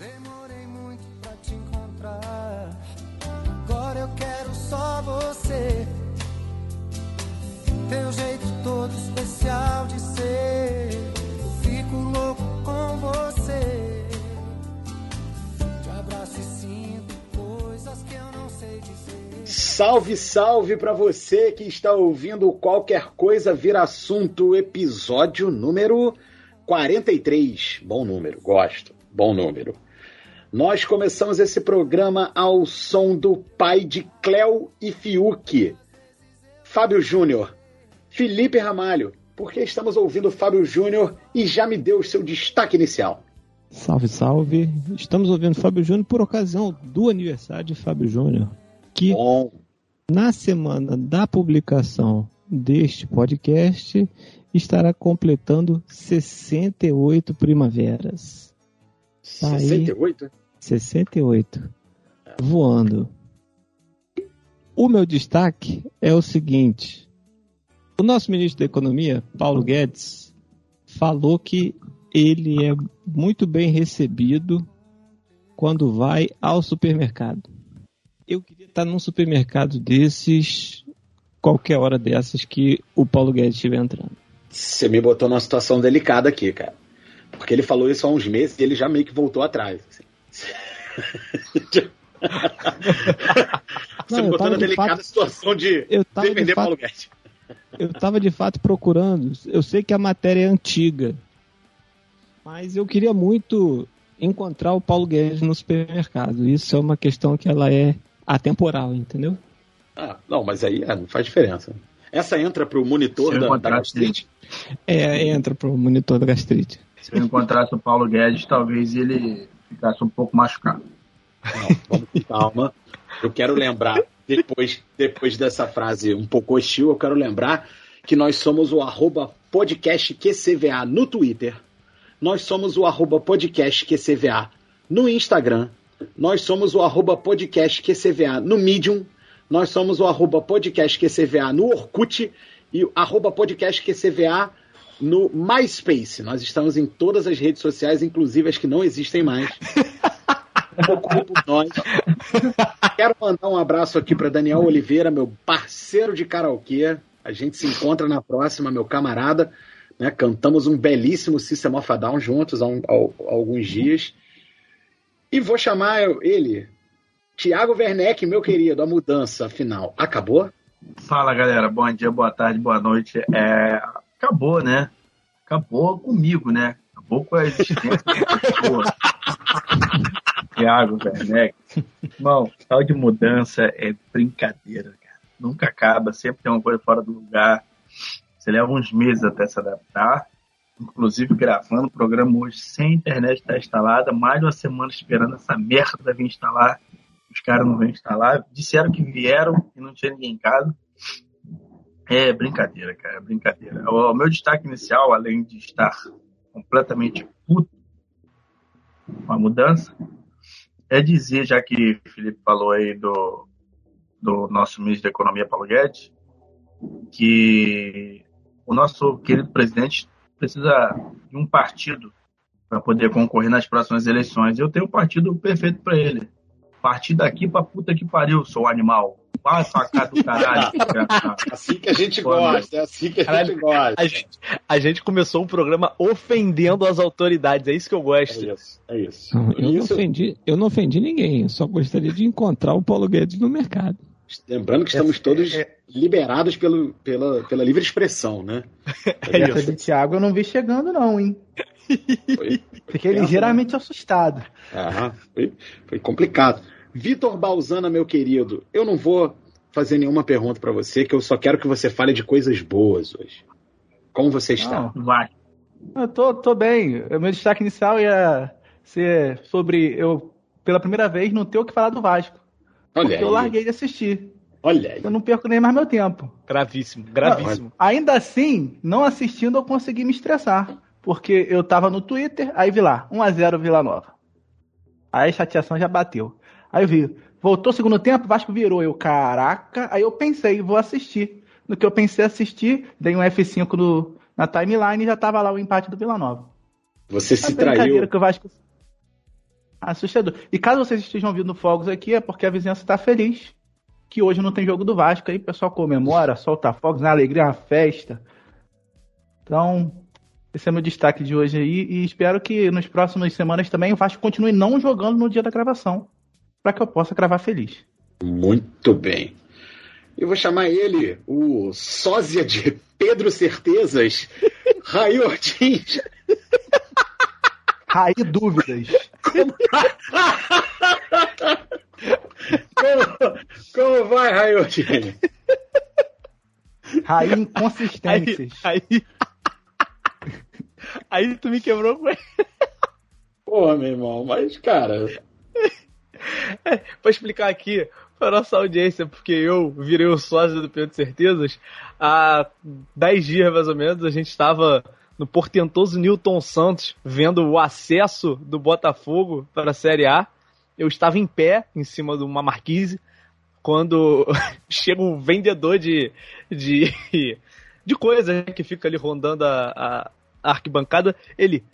Demorei muito pra te encontrar. Agora eu quero só você. Teu jeito todo especial de ser. Eu fico louco com você. Te abraço e sinto coisas que eu não sei dizer. Salve, salve para você que está ouvindo qualquer coisa vir assunto, episódio número 43. Bom número, gosto. Bom número. Nós começamos esse programa ao som do pai de Cléo e Fiuk, Fábio Júnior, Felipe Ramalho, porque estamos ouvindo Fábio Júnior e já me deu o seu destaque inicial. Salve, salve. Estamos ouvindo Fábio Júnior por ocasião do aniversário de Fábio Júnior, que Bom, na semana da publicação deste podcast estará completando 68 primaveras. Tá aí. 68? 68. Voando. O meu destaque é o seguinte: o nosso ministro da Economia, Paulo Guedes, falou que ele é muito bem recebido quando vai ao supermercado. Eu queria estar num supermercado desses, qualquer hora dessas que o Paulo Guedes estiver entrando. Você me botou numa situação delicada aqui, cara. Porque ele falou isso há uns meses e ele já meio que voltou atrás. assim. Você me eu botou na de delicada fato- situação de defender fato- Paulo Guedes. Eu estava de fato procurando. Eu sei que a matéria é antiga, mas eu queria muito encontrar o Paulo Guedes no supermercado. Isso é uma questão que ela é atemporal, entendeu? Ah, não, mas aí é, não faz diferença. Essa entra pro monitor Se eu da, da gastrite? É, entra pro monitor da gastrite. Se eu encontrasse o Paulo Guedes, talvez ele ficasse um pouco machucado. Não, calma. Eu quero lembrar, depois, depois dessa frase um pouco hostil, eu quero lembrar que nós somos o arroba podcast QCVA no Twitter. Nós somos o arroba podcast QCVA no Instagram. Nós somos o arroba podcast QCVA no Medium. Nós somos o arroba podcast QCVA no Orkut e arroba podcast QCVA no MySpace. Nós estamos em todas as redes sociais, inclusive as que não existem mais. Procure por nós. Quero mandar um abraço aqui para Daniel Oliveira, meu parceiro de karaokê. A gente se encontra na próxima, meu camarada. né? Cantamos um belíssimo System of a Down juntos há, um- há- há alguns dias. E vou chamar ele, Tiago Werneck, meu querido, a mudança final. Acabou? Fala galera, bom dia, boa tarde, boa noite. É, acabou, né? Acabou comigo, né? Acabou com a existência da. Thiago Werneck. Irmão, tal de mudança é brincadeira, cara. Nunca acaba, sempre tem uma coisa fora do lugar. Você leva uns meses até se adaptar. Inclusive gravando o programa hoje sem internet estar instalada, mais de uma semana esperando essa merda vir instalar. Os caras não vêm instalar. Disseram que vieram e não tinha ninguém em casa. É brincadeira, cara, é brincadeira. O, o meu destaque inicial, além de estar completamente puto com a mudança, é dizer, já que o Felipe falou aí do, do nosso ministro da Economia, Paulo Guedes, que o nosso querido presidente precisa de um partido para poder concorrer nas próximas eleições. Eu tenho um partido perfeito para ele. Partir daqui pra puta que pariu, seu animal. Vai pra cá do caralho. Assim que a gente Boa gosta, é assim que a Caralho, gente gosta. A gente, a gente começou um programa ofendendo as autoridades, é isso que eu gosto. É isso, é isso. Eu não, Isso- ofendi, eu não ofendi ninguém, eu só gostaria de encontrar o Paulo Guedes no mercado. Lembrando que estamos todos liberados pelo, pela, pela livre expressão, né? É Essa isso. de Thiago eu não vi chegando, não, hein? Foi, Fiquei ligeiramente assustado. Aham, foi, foi complicado. Vitor Balzana, meu querido, eu não vou fazer nenhuma pergunta para você, que eu só quero que você fale de coisas boas hoje. Como você está? Não. Vai. Eu tô, tô bem. O meu destaque inicial ia ser sobre eu, pela primeira vez, não ter o que falar do Vasco. Olha Porque aí, eu larguei de assistir. olha aí. Eu não perco nem mais meu tempo. Gravíssimo, gravíssimo. Ainda assim, não assistindo, eu consegui me estressar. Porque eu tava no Twitter, aí vi lá, 1x0 Vila Nova. Aí a chateação já bateu. Aí eu vi, voltou o segundo tempo, Vasco virou. Eu, caraca, aí eu pensei, vou assistir. No que eu pensei assistir, dei um F5 no, na timeline e já tava lá o empate do Vila Nova. Você se brincadeira traiu. que o Vasco. Assustador. E caso vocês estejam ouvindo fogos aqui, é porque a vizinhança está feliz. Que hoje não tem jogo do Vasco. Aí o pessoal comemora, solta fogos, na alegria, na festa. Então, esse é meu destaque de hoje aí. E espero que nas próximas semanas também o Vasco continue não jogando no dia da gravação. Para que eu possa gravar feliz. Muito bem. Eu vou chamar ele, o sósia de Pedro Certezas, Raí Ortiz. Raí Dúvidas. Como, como vai, Raí Ortiz? Raí Inconsistências. Aí, aí, aí tu me quebrou com ele. Porra, meu irmão, mas, cara, Vou explicar aqui para nossa audiência, porque eu virei o sócio do Pedro Certezas. Há 10 dias, mais ou menos, a gente estava no portentoso Newton Santos, vendo o acesso do Botafogo para a Série A. Eu estava em pé, em cima de uma marquise, quando chega um vendedor de, de, de coisas que fica ali rondando a, a, a arquibancada. Ele,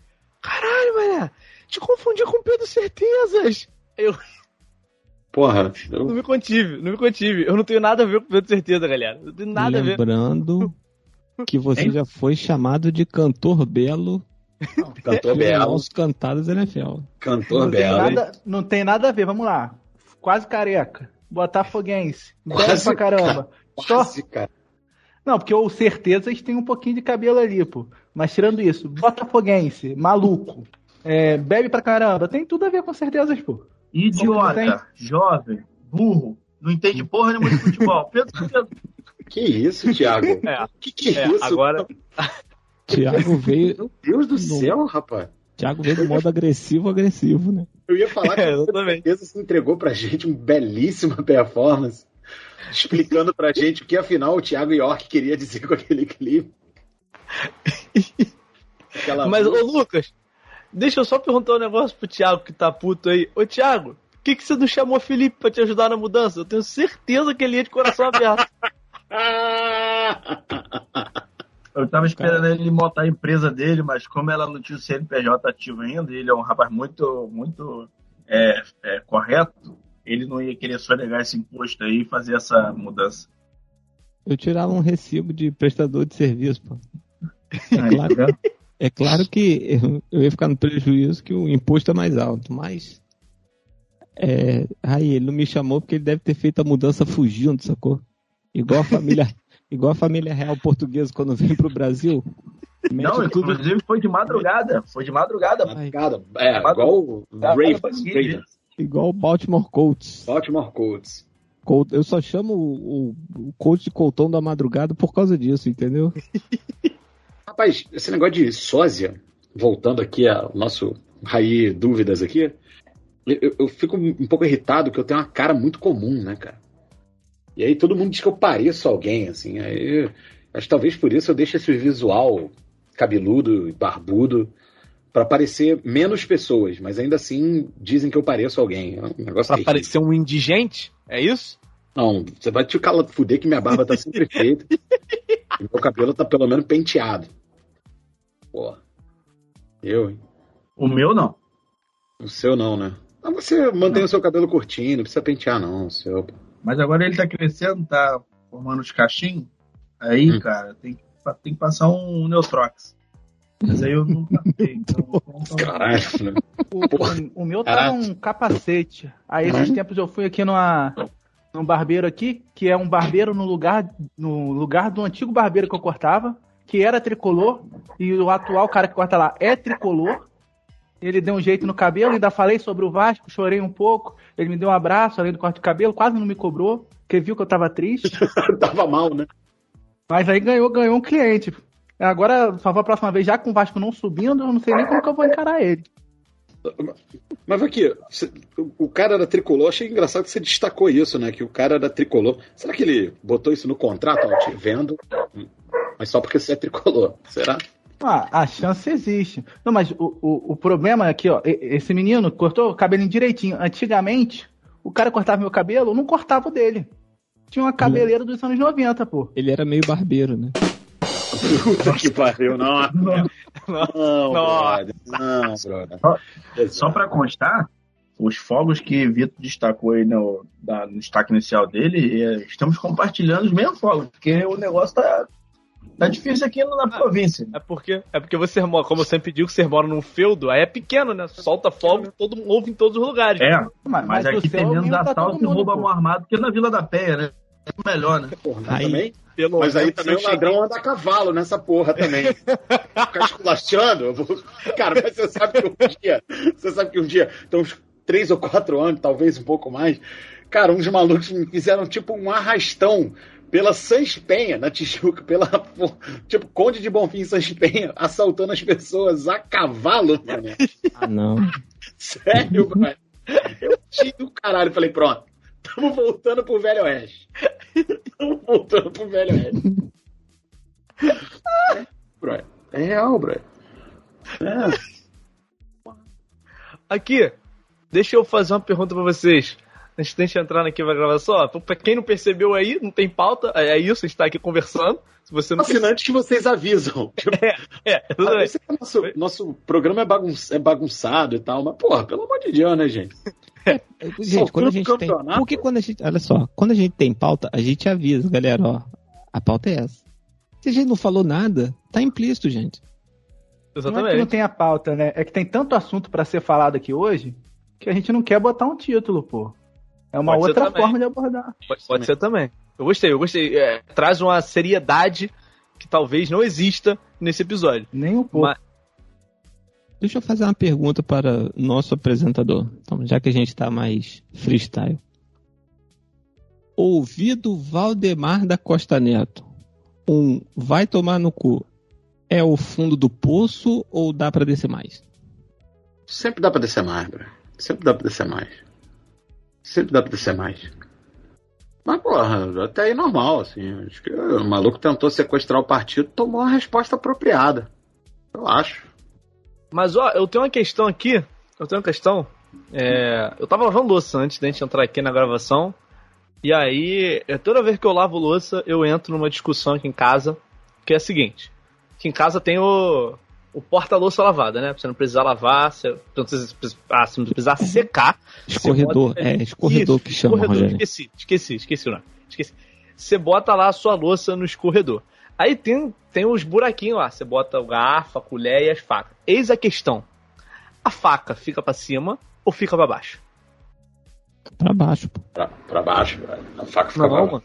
caralho, mané, te confundi com o Pedro Certezas. Eu porra, não eu, me contive, não me contive. Eu não tenho nada a ver com o Pedro Certeza, galera. Não tenho nada a ver. Lembrando que você Hein? já foi chamado de cantor belo cantor pelos belo, nossos cantados NFL. cantor Não tem, belo. nada, não tem nada a ver, vamos lá. Quase careca. Botafoguense. Quase pra caramba. Só, Quase, cara. Não, porque o certezas tem um pouquinho de cabelo ali, pô. Mas tirando isso, botafoguense, maluco, é, bebe pra caramba, tem tudo a ver com certezas, pô. Idiota, jovem, burro, não entende porra nenhuma de futebol. Pedro, Pedro, Que isso, Thiago? É, Que que é, é, isso? agora, Thiago veio, Meu Deus do Não. céu, rapaz. Thiago veio do modo agressivo, agressivo, né? Eu ia falar que É, certeza se entregou pra gente uma belíssima performance, explicando pra gente o que afinal o Thiago York queria dizer com aquele clipe. Aquela Mas, ô música. Lucas, deixa eu só perguntar um negócio pro Thiago que tá puto aí. Ô, Thiago, por que, que você não chamou o Felipe pra te ajudar na mudança? Eu tenho certeza que ele ia de coração aberto. eu tava esperando ele montar a empresa dele, mas como ela não tinha o CNPJ ativo ainda, e ele é um rapaz muito, muito é, é, correto, ele não ia querer sonegar esse imposto aí e fazer essa mudança. Eu tirava um recibo de prestador de serviço, pô. Aí, claro. É claro que eu, ia ficar no prejuízo que o imposto é mais alto, mas. É, aí ele não me chamou porque ele deve ter feito a mudança fugindo, sacou? Igual a família, igual a família real portuguesa quando vem pro Brasil. Não, tudo, inclusive foi de madrugada. Foi de madrugada. Madrugada. É, igual o Ravens, Ravens. igual o Baltimore Colts. Baltimore Colts. Colt- Eu só chamo o, o, o coach de Coltão da madrugada por causa disso, entendeu? Rapaz, esse negócio de sósia, voltando aqui ao nosso Raí Dúvidas aqui, eu, eu fico um pouco irritado que eu tenho uma cara muito comum, né, cara? E aí todo mundo diz que eu pareço alguém, assim. Aí, acho que talvez por isso eu deixo esse visual cabeludo e barbudo pra parecer menos pessoas, mas ainda assim dizem que eu pareço alguém. É um negócio Pra parecer um indigente? É isso? Não, você vai te calar, fuder que minha barba tá sempre feita. e meu cabelo tá pelo menos penteado. Porra. Eu, hein? O meu não. O seu não, né? Ah, você mantém o seu cabelo curtinho, não precisa pentear, não. O seu. Mas agora ele tá crescendo, tá formando os cachinhos. Aí, Hum. cara, tem que, tem que passar um Neutrox. Mas aí eu não passei. Então, então, Caralho, né? O, o- o meu tá Caraca. num capacete. Aí esses tempos eu fui aqui numa, num barbeiro aqui, que é um barbeiro no lugar, no lugar do antigo barbeiro que eu cortava, que era tricolor, e o atual cara que corta lá é tricolor. Ele deu um jeito no cabelo, ainda falei sobre o Vasco, chorei um pouco. Ele me deu um abraço, além do corte de cabelo, quase não me cobrou, porque viu que eu tava triste. Tava mal, né? Mas aí ganhou, ganhou um cliente. Agora, só vou a próxima vez, já com o Vasco não subindo, eu não sei nem como que eu vou encarar ele. Mas aqui, você- o- cara era tricolor, achei engraçado que você destacou isso, né? Que o cara era tricolor. Será que ele botou isso no contrato? Ó, te vendo, mas só porque você é tricolor. Será? Ah, a chance existe. Não, mas o, o, o problema é que, ó, esse menino cortou o cabelinho direitinho. Antigamente, o cara cortava meu cabelo, eu não cortava o dele. Tinha uma cabeleira dos anos 90, pô. Ele era meio barbeiro, né? Puta que pariu, não. Não, Não. brother. Não, brother. Só pra constar, os fogos que Vitor destacou aí no, da- no destaque inicial dele, é, estamos compartilhando os mesmos fogos, porque o negócio tá, tá difícil aqui na província. É porque, é porque você mora, como eu sempre digo, você mora num feudo, aí é pequeno, né? Solta fogo, todo mundo ouve em todos os lugares. É, Mas, mas, aqui tem menos tá assalto e pô. mão armada que na Vila da Penha, né? É melhor, né? Porra, mas Aí- também, Pelo mas aí também o ladrão anda a cavalo nessa porra também. Ficar esculachando. vou- Cara, mas você sabe que um dia, você sabe que um dia, então uns três ou quatro anos, talvez um pouco mais, cara, uns malucos me fizeram tipo um arrastão pela Sans Penha, na Tijuca, pela, tipo, Conde de Bonfim Sans Penha, assaltando as pessoas a cavalo, mano. Ah, não. Sério, mano. Eu tinha do caralho. Falei, pronto. Tamo voltando pro Velho Oeste. Tamo voltando pro Velho Oeste. É, bro. É real, bro. É. Aqui, deixa eu fazer uma pergunta pra vocês. Antes de a gente entrar aqui pra gravação, ó, pra quem não percebeu aí, não tem pauta, é isso, a gente tá aqui conversando. Se você não Assinantes que vocês avisam. Tipo, É, ah, eu sei que o nosso, nosso programa é, é bagunçado e tal, mas, porra, pelo amor de Deus, né, gente? Gente, quando a gente tem. Porque quando a gente. Olha só, quando a gente tem pauta, a gente avisa, galera, ó. A pauta é essa. Se a gente não falou nada, tá implícito, gente. Não é que não Exatamente. tem a pauta, né? É que tem tanto assunto pra ser falado aqui hoje que a gente não quer botar um título, pô. É uma Pode outra forma de abordar. Pode, pode ser também. Eu gostei, eu gostei. É, traz uma seriedade que talvez não exista nesse episódio. Nem um pouco. Mas- Deixa eu fazer uma pergunta para nosso apresentador. Então, já que a gente tá mais freestyle. Ouvido Valdemar da Costa Neto. Um vai tomar no cu. É o fundo do poço ou dá pra descer mais? Sempre dá pra descer mais, bro. Sempre dá pra descer mais. Sempre dá pra descer mais. Mas, porra, até aí normal, assim. Acho que o maluco tentou sequestrar o partido, tomou a resposta apropriada. Eu acho. Mas ó, eu tenho uma questão aqui. Eu tenho uma questão. É, eu tava lavando louça antes da gente entrar aqui na gravação. E aí, é, toda vez que eu lavo louça, eu entro numa discussão aqui em casa. Que é a seguinte: que em casa tem o, o porta-louça lavada, né? Pra você não precisar lavar, você não precisa, ah, você não precisar secar. Escorredor, bota- é, escorredor Isso, que chama, escorredor, Rogério. Esqueci, esqueci, esqueci o nome. Esqueci. Você bota lá a sua louça no escorredor. Aí tem, tem os buraquinhos lá. Você bota o garfo, a colher e as facas. Eis a questão. A faca fica pra cima ou fica pra baixo? Pra baixo, pô. Pra, pra baixo, velho. A faca fica pra Não, baixo. mano.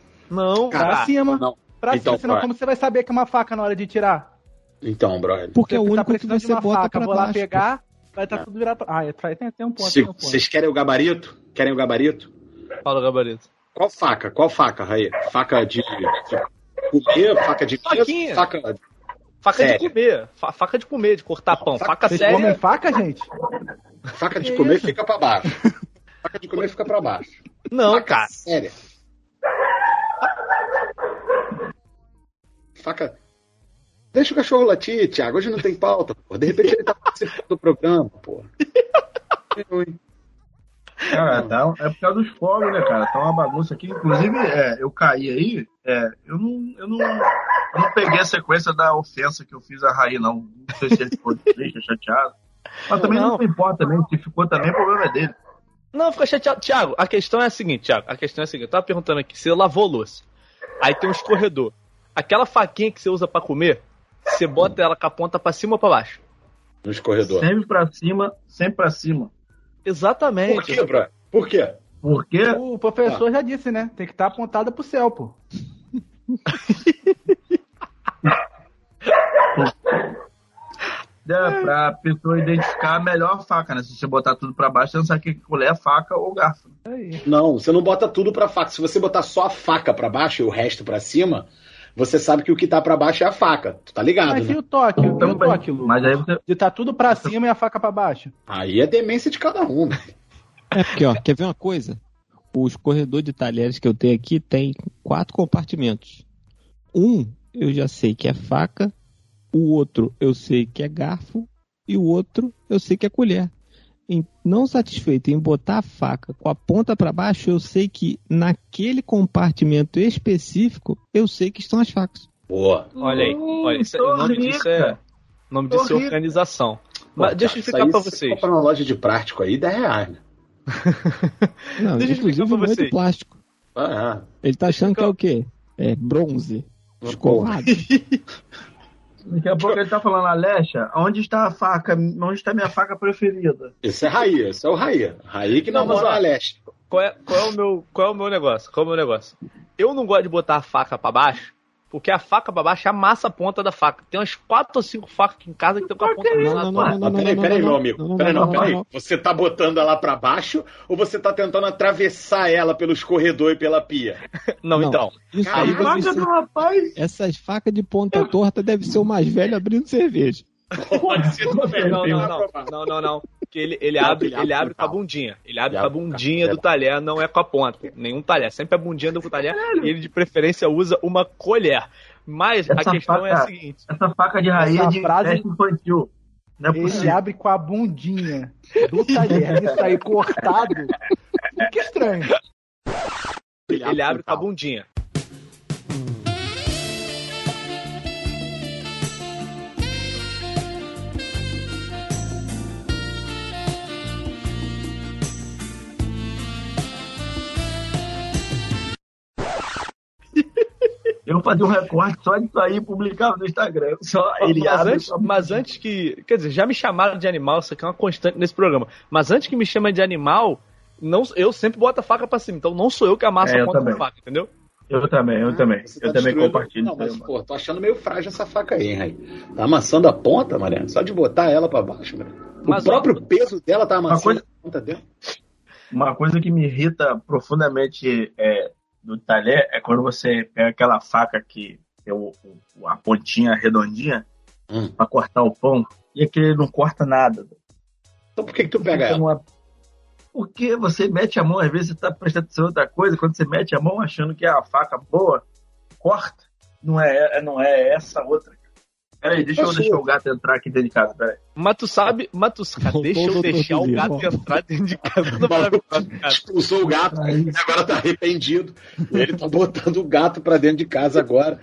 Não, Pra cima. Não. Pra Então, cima, senão como você vai saber que é uma faca na hora de tirar? Então, brother. Porque é o Você tá único que precisando de você bota faca, pra vou lá baixo. pegar, vai estar tudo virado pra... Ah, é, tem, tem um ponto, Se- tem um ponto. Vocês querem o gabarito? Querem o gabarito? Fala o gabarito. Qual faca? Qual faca, Raí? Faca de, de comer? Faca de? Faquinha. Faca. Faca de comer. Fa- faca de comer, de cortar pão. faca- Faca Vocês comem faca, gente? Faca de comer isso? fica pra baixo. Faca de comer fica pra baixo. Não, faca cara. séria. Faca. Deixa o cachorro latir, Thiago. Hoje não tem pauta, pô. De repente ele tá participando do programa, pô. Eu, hein? Cara, tá, é por causa dos fogos, né, cara? Tá uma bagunça aqui. Inclusive, é, eu caí aí, é, eu, não, eu, não, eu não peguei a sequência da ofensa que eu fiz a Raí, não. Não sei se ele ficou triste, chateado. Mas também não, Não. importa também. Se ficou também, o problema é dele. Não, fica chateado. Tiago, a questão é a seguinte, Tiago. A questão é a seguinte. Eu tava perguntando aqui, você lavou louça. Aí tem um escorredor. Aquela faquinha que você usa pra comer, você bota ela com a ponta pra cima ou pra baixo? No escorredor. Sempre pra cima, sempre pra cima. Exatamente. Por quê, bro? Por quê? Porque O professor Ah. já disse, né? Tem que estar apontada pro céu, pô. é pra pessoa identificar a melhor faca, né? Se você botar tudo pra baixo, você não sabe o que colher é faca ou garfo. Não, você não bota tudo pra faca. Se você botar só a faca pra baixo e o resto pra cima, você sabe que o que tá pra baixo é a faca. Tu tá ligado, Mas e né? o toque? E o toque, Lu? Mas aí você. De tá tudo pra cima e a faca pra baixo. Aí é demência de cada um. né? É porque, ó, quer ver uma coisa? O escorredor de talheres que eu tenho aqui tem quatro compartimentos. Um eu já sei que é faca, o outro eu sei que é garfo e o outro eu sei que é colher. Em- não satisfeito em botar a faca com a ponta para baixo, eu sei que naquele compartimento específico eu sei que estão as facas. Boa. Olha aí. Olha, isso é- o nome disso é, rica. o nome disso é rica. organização. Pô, Mas deixa eu explicar Se vocês. comprar uma loja de prático aí, 10 reais, né? Não, Deixa eu explicar inclusive pra não é vocês. plástico. Ah, Ele tá achando que é o quê? É bronze. Escolado. Daqui a pouco ele tá falando, Alexa, onde está a faca? Onde está minha faca preferida? esse é Raí, esse é o Raí. Raí que Não, namora a Leste. Qual é, qual, é o meu, qual é o meu negócio? Qual é o meu negócio? Eu não gosto de botar a faca pra baixo, porque a faca pra baixo amassa a ponta da faca. Tem umas quatro ou cinco facas aqui em casa que estão com a ponta Não, não, não, peraí, peraí, não, meu amigo. não, não, peraí, não, não, peraí. não. Você tá botando ela pra baixo ou você tá tentando atravessar ela pelos corredores e pela pia? Não, Não. então. Isso aí faca ser, do rapaz! essas facas de ponta torta deve ser o mais velho abrindo cerveja. Pode ser também. Não, não, não, não, não, não. Porque ele, ele Não, abre, ele ele abre abre com a bundinha. Ele abre com a abre bundinha do talher, não é com a ponta. Nenhum talher. Sempre a bundinha do talher. E ele de preferência usa uma colher. Mas a Essa questão é a faca- seguinte. Essa faca de raiz é de frase- infantil. Não é Ele abre com a bundinha do talher. Isso aí cortado. Fica estranho. Ele abre com a bundinha. Eu fazia um recorte só disso aí e publicava no Instagram. Só ele mas, abre. antes, só- mas antes que. Quer dizer, já me chamaram de animal, isso aqui é uma constante nesse programa. Mas antes que me chamem de animal, não, eu sempre boto a faca pra cima. Então não sou eu que amasso É, a ponta também. da faca, entendeu? Eu também, eu também. Você tá Eu também compartilho. Não, mas, pô, tô achando meio frágil essa faca aí, hein, Raí? Tá amassando a ponta, Mariana? Só de botar ela pra baixo, Mariana. O Mas, ó, próprio peso dela tá amassando coisa- a ponta dela. Uma coisa que me irrita profundamente é, do talher é quando você pega aquela faca que é o, o- a pontinha redondinha Hum. pra cortar o pão e aquele não corta nada. Então por que, que tu pega ela? Porque você mete a mão, às vezes você tá prestando atenção em outra coisa, quando você mete a mão achando que é a faca boa, corta. Não é, não é essa outra. Peraí, deixa eu deixar o gato entrar aqui dentro de casa, peraí. Mas tu sabe, mas tu sabe, deixa eu deixar o gato entrar dentro de casa. Não expulsou o gato e agora tá arrependido. Ele tá botando o gato pra dentro de casa agora.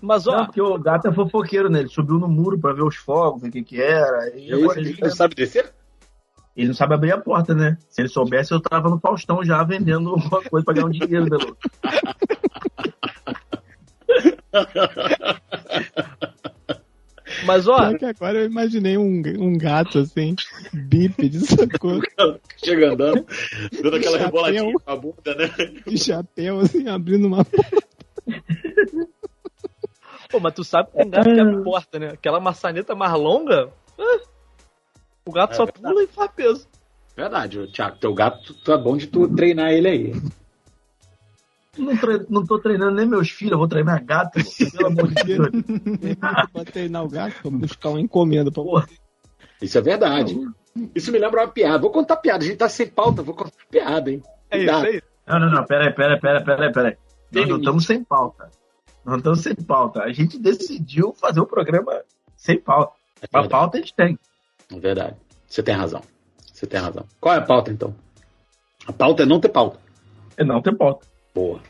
Mas Não, ó, porque o gato é fofoqueiro, né? Ele subiu no muro pra ver os fogos, ver o que que era. E agora ele ele, não sabe descer? ele não sabe abrir a porta, né? Se ele soubesse, eu tava no Faustão já vendendo alguma coisa pra ganhar um dinheiro, né, louco? mas ó, Só que agora eu imaginei um, um gato assim, bípede, sacou? Chega andando, dando aquela Chapéu. reboladinha com a bunda, né? De chapéu, assim, abrindo uma pô, mas tu sabe que tem gato que abre porta, né? Aquela maçaneta mais longa, ah, o gato É só verdade. pula e faz peso. Verdade, Thiago, teu gato, tu é bom de tu treinar ele aí. Não, tre- não tô treinando nem meus filhos, eu vou treinar gato, pelo amor de Deus. pra treinar o gato, pra buscar uma encomenda. Pra... Porra. Isso é verdade. Isso me lembra uma piada. Vou contar piada. A gente tá sem pauta, vou contar piada, hein? É isso Cuidado. aí. Não, não, não, peraí, peraí, peraí, peraí, peraí. Nós não estamos sem pauta. Nós não estamos sem pauta. A gente decidiu fazer o programa sem pauta. É A pauta a gente tem. É verdade. Você tem razão. Você tem razão. Qual é a pauta, então? A pauta é não ter pauta. É não ter pauta. Boa.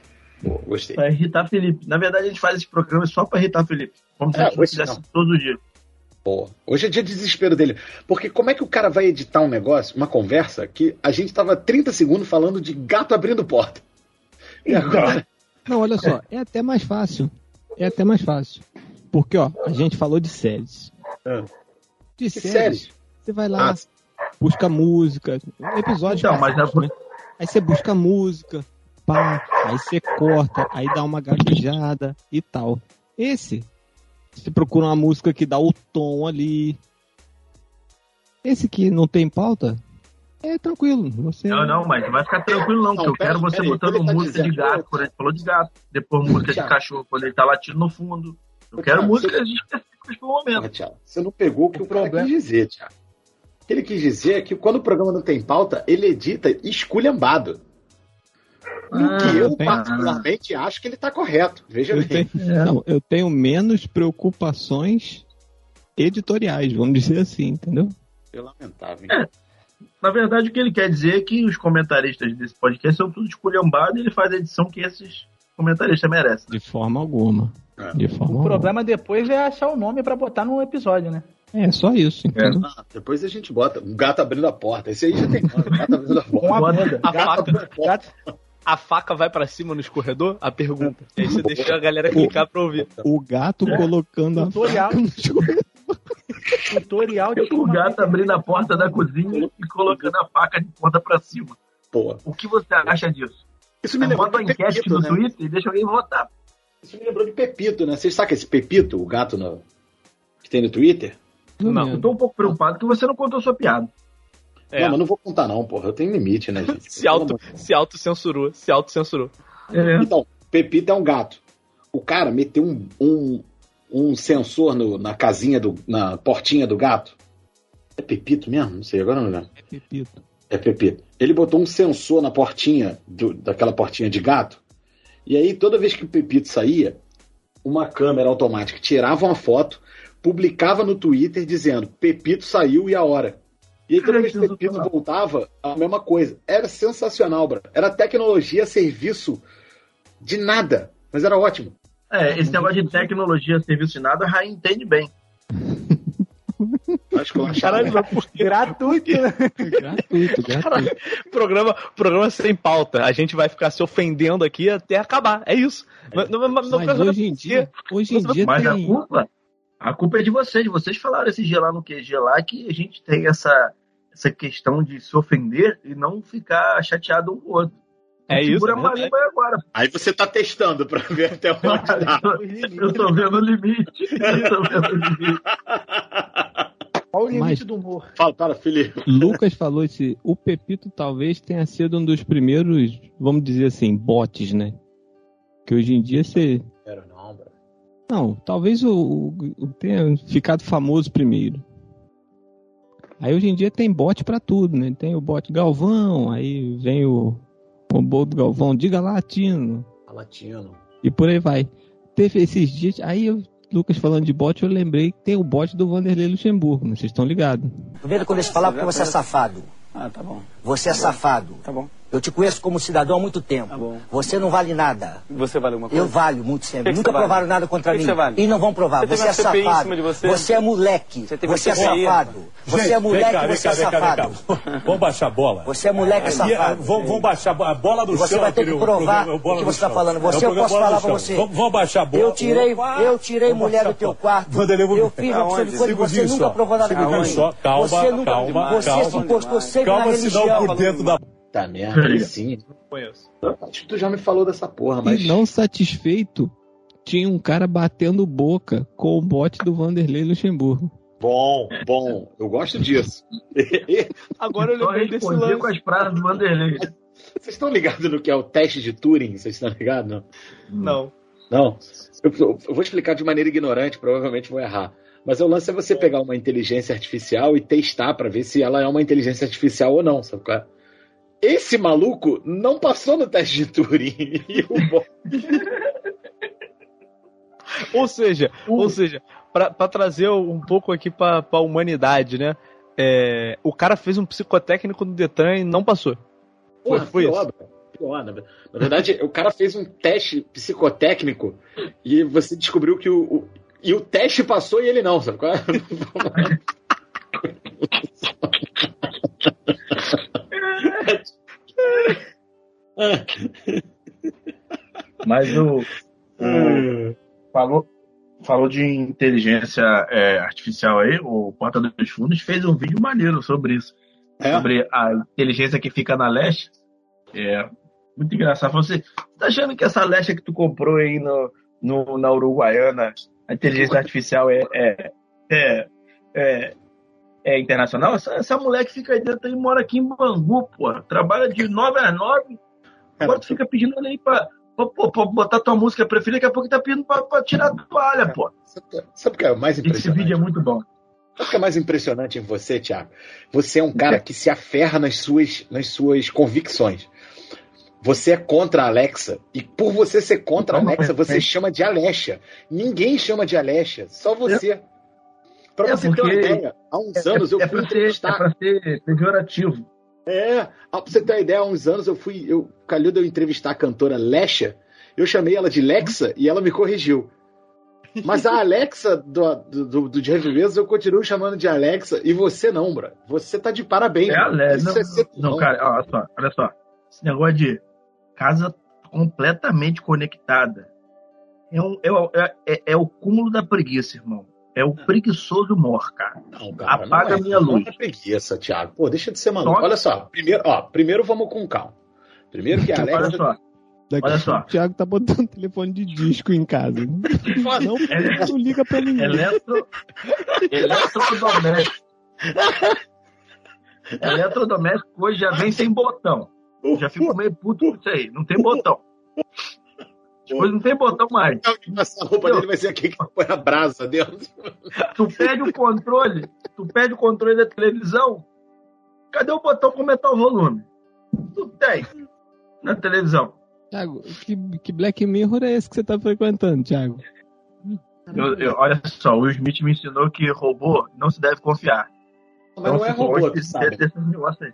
Boa, gostei. Pra irritar Felipe. Na verdade, a gente faz esse programa só pra irritar Felipe. Como se É, a gente fizesse não. todos os dias. Boa. Hoje é dia de desespero dele. Porque como é que o cara vai editar um negócio, uma conversa, que a gente tava 30 segundos falando de gato abrindo porta? E agora? Não, olha só, é até mais fácil. É até mais fácil. Porque, ó, a gente falou de séries. Ah. De séries, séries? você vai lá, Ah. busca música, episódio. Então, mas é por- Aí você busca música, pá, aí você corta, aí dá uma gaguejada e tal. Esse, você procura uma música que dá o tom ali. Esse que não tem pauta, é tranquilo. Você... Não, não, mas não vai ficar tranquilo não, porque eu peraí, quero você botando tá música de gato, quando ele falou de gato. Depois música de cachorro, quando ele tá latindo no fundo. Eu quero Thiago, músicas específicas pro momento. Thiago, você não pegou o que o, problema- quis dizer, Thiago. O que ele quis dizer é que quando o programa não tem pauta, ele edita esculhambado. No Ah, que eu, tem- particularmente, acho que ele tá correto. Veja Eu bem. tenho, não, eu tenho menos preocupações editoriais, vamos dizer assim, entendeu? É lamentável. É. hein? Na verdade, o que ele quer dizer é que os comentaristas desse podcast são tudo esculhambados e ele faz a edição que esses comentaristas merecem. De forma alguma. É. De forma O alguma. problema depois é achar o nome pra botar no episódio, né? É só isso, entendeu? Ah, depois a gente bota um gato abrindo a porta. Esse aí já tem nome, gato abrindo a porta. Com a banda. A Gato- faca, gato- a faca vai pra cima no escorredor? A pergunta. E aí você deixa a galera clicar pra ouvir. O gato colocando a Tutorial. faca no escorredor. tutorial de O gato abrindo a porta da cozinha e colocando a faca de ponta pra cima. Pô, O que você acha disso? isso me lembrou Bota uma enquete Pepito, no né? Twitter e deixa alguém votar. Isso me lembrou de Pepito, né? Vocês sacam esse Pepito, o gato no- que tem no Twitter? Não. Eu tô um pouco preocupado que você não contou sua piada. É. Não, mas não vou contar não, porra. Eu tenho limite, né, gente? Se auto, se auto-censurou, se auto-censurou. É. Então, Pepito é um gato. O cara meteu um, um, um sensor no- na casinha, do, na portinha do gato. É Pepito mesmo? Não sei, agora não lembro. É Pepito. É Pepito. Ele botou um sensor na portinha, do- daquela portinha de gato. E aí, toda vez que o Pepito saía, uma câmera automática tirava uma foto, publicava no Twitter dizendo Pepito saiu e a hora. E aí, toda vez que o Pepito voltava, a mesma coisa. Era sensacional, bro. Era tecnologia a serviço de nada. Mas era ótimo. É, esse negócio de tecnologia, serviço de nada, a Rainha entende bem. Acho que eu achava. Caralho, mas por quê? Gratuito, né? Gratuito, gratuito. Programa, programa sem pauta. A gente vai ficar se ofendendo aqui até acabar. É isso. Mas, não- mas Mas não- hoje em dia, hoje em dia Mas a tem. culpa, a culpa é de vocês. Vocês falaram esse lá no QG lá que a gente tem essa, essa questão de se ofender e não ficar chateado um com o outro. É isso. Segura é marimba aí agora. Aí você tá testando pra ver até onde dá. Eu tô vendo o limite. Eu tô vendo o limite. Olha o limite Mas- do humor. Fala, para, Felipe. Lucas falou esse. O Pepito talvez tenha sido um dos primeiros, vamos dizer assim, bots, né? Que hoje em dia você. Não, bro. Não, talvez o, o- o tenha ficado famoso primeiro. Aí hoje em dia tem bot pra tudo, né? Tem o bot Galvão, aí vem o robô do Galvão, diga latino, Latino. e por aí vai. Teve esses dias, aí eu, Lucas falando de bot, eu lembrei que tem o bot do Vanderlei Luxemburgo, né? vocês estão ligados. Tô vendo quando eles falar porque você é safado. Ah, tá bom. Você é safado. Tá bom. Eu te conheço como cidadão há muito tempo. Tá bom. Você não vale nada. Você vale alguma coisa? Eu valho muito sempre. Que que Nunca você vale? provaram nada contra Que que mim. você vale? E não vão provar. Você Você é uma CPI safado. de você? é moleque. Você Você é uma safado. Você é moleque, cá, você cá, é cá, safado. Vamos baixar a bola. Você é moleque E, ah, safado. Vamos, vamos baixar a bola do E você chão. vai ter que provar programa, o que você tá Chão. falando. Você, É eu posso falar Chão. você. Vamos, baixar a bola. Eu tirei, eu tirei mulher do teu quarto. Eu fiz uma opção de coisa que você nunca provou nada contra. Calma, você nunca, calma, você calma. se impostou sempre Calma, na senão religião. por dentro da Tá merda, aí sim. Conheço. Acho que tu já me falou dessa porra, mas. E não satisfeito, tinha um cara batendo boca com o bot do Vanderlei Luxemburgo. Bom, bom. Eu gosto disso. Agora eu lembrei desse responder com lance. as frases do Vanderlei. Vocês estão ligados no que é o teste de Turing? Vocês estão ligados? Não. Não. Não. Eu, eu- eu vou explicar de maneira ignorante, provavelmente vou errar. Mas o lance é você pegar uma inteligência artificial e testar pra ver se ela é uma inteligência artificial ou não, sabe qual é? Esse maluco não passou no teste de Turing. E o bo- Ou seja, ou seja, pra, pra trazer um pouco aqui pra, pra humanidade, né? É, o cara fez um psicotécnico no Detran e não passou. Foi, Porra, foi pior, isso. Pior, na na verdade, o cara fez um teste psicotécnico e você descobriu que o, o- e o teste passou e ele não, sabe é? Mas o, o- falou, falou de inteligência é, artificial aí, o Porta dos Fundos fez um vídeo maneiro sobre isso. É? Sobre a inteligência que fica na leste. É muito engraçado. Falou assim, tá achando que essa leste que tu comprou aí no, no- na Uruguaiana, a inteligência artificial é, é, é, é, é internacional? Essa, essa mulher que fica aí dentro aí mora aqui em Bangu, pô. Trabalha de 9 às 9. Agora tu fica pedindo ela aí pra, pra, pra- pra botar tua música preferida, daqui a pouco tá pedindo pra, pra tirar a toalha, pô. Sabe- o que é o mais Esse impressionante? vídeo é muito bom. Sabe o que é mais impressionante em você, Thiago? Você é um cara que se aferra nas suas, nas suas convicções. Você é contra a Alexa. E por você ser contra a Não, Alexa, você é- chama de Alexa. Ninguém chama de Alexa, só você. Pra É você ter uma ideia, há uns anos eu é, fui pra ser, é entrevistar. pra ser pejorativo. É, pra você ter uma ideia, há uns anos eu fui. Eu, calhou de eu entrevistar a cantora Lesha. Eu chamei ela de Lexa e ela me corrigiu. Mas a Alexa do, do, do, Jeff Bezos eu continuo chamando de Alexa e você não, bro. Você tá de parabéns. É. Ale- Isso não, é ser não, cara, olha só, olha só. Esse negócio de casa completamente conectada é, um- é é- é- é o cúmulo da preguiça, irmão. É o preguiçoso mor, cara. Não, cara, Apaga não é, a minha luz. Não é preguiça, Thiago. Pô, deixa de ser maluco. Olha só, primeiro, ó, primeiro vamos com calma. Primeiro que a Olha Alexa. só, Daqui Olha só. O Thiago tá botando telefone de disco em casa. Não, É- não liga pra ninguém. eletro, eletrodoméstico. Eletrodoméstico hoje já vem sem botão. Já fico meio puto com isso aí. Não tem botão. Depois não tem botão mais. Essa roupa dele vai ser aquele que põe a brasa dentro. Tu pede o controle, tu pede o controle da televisão. Cadê o botão para aumentar o volume? Tu tem na televisão. Thiago, que, que Black Mirror é esse que você tá frequentando, eu- olha só, o Will Smith me ensinou que robô não se deve confiar. Mas não é fico robô, tu sabe. desse negócio aí.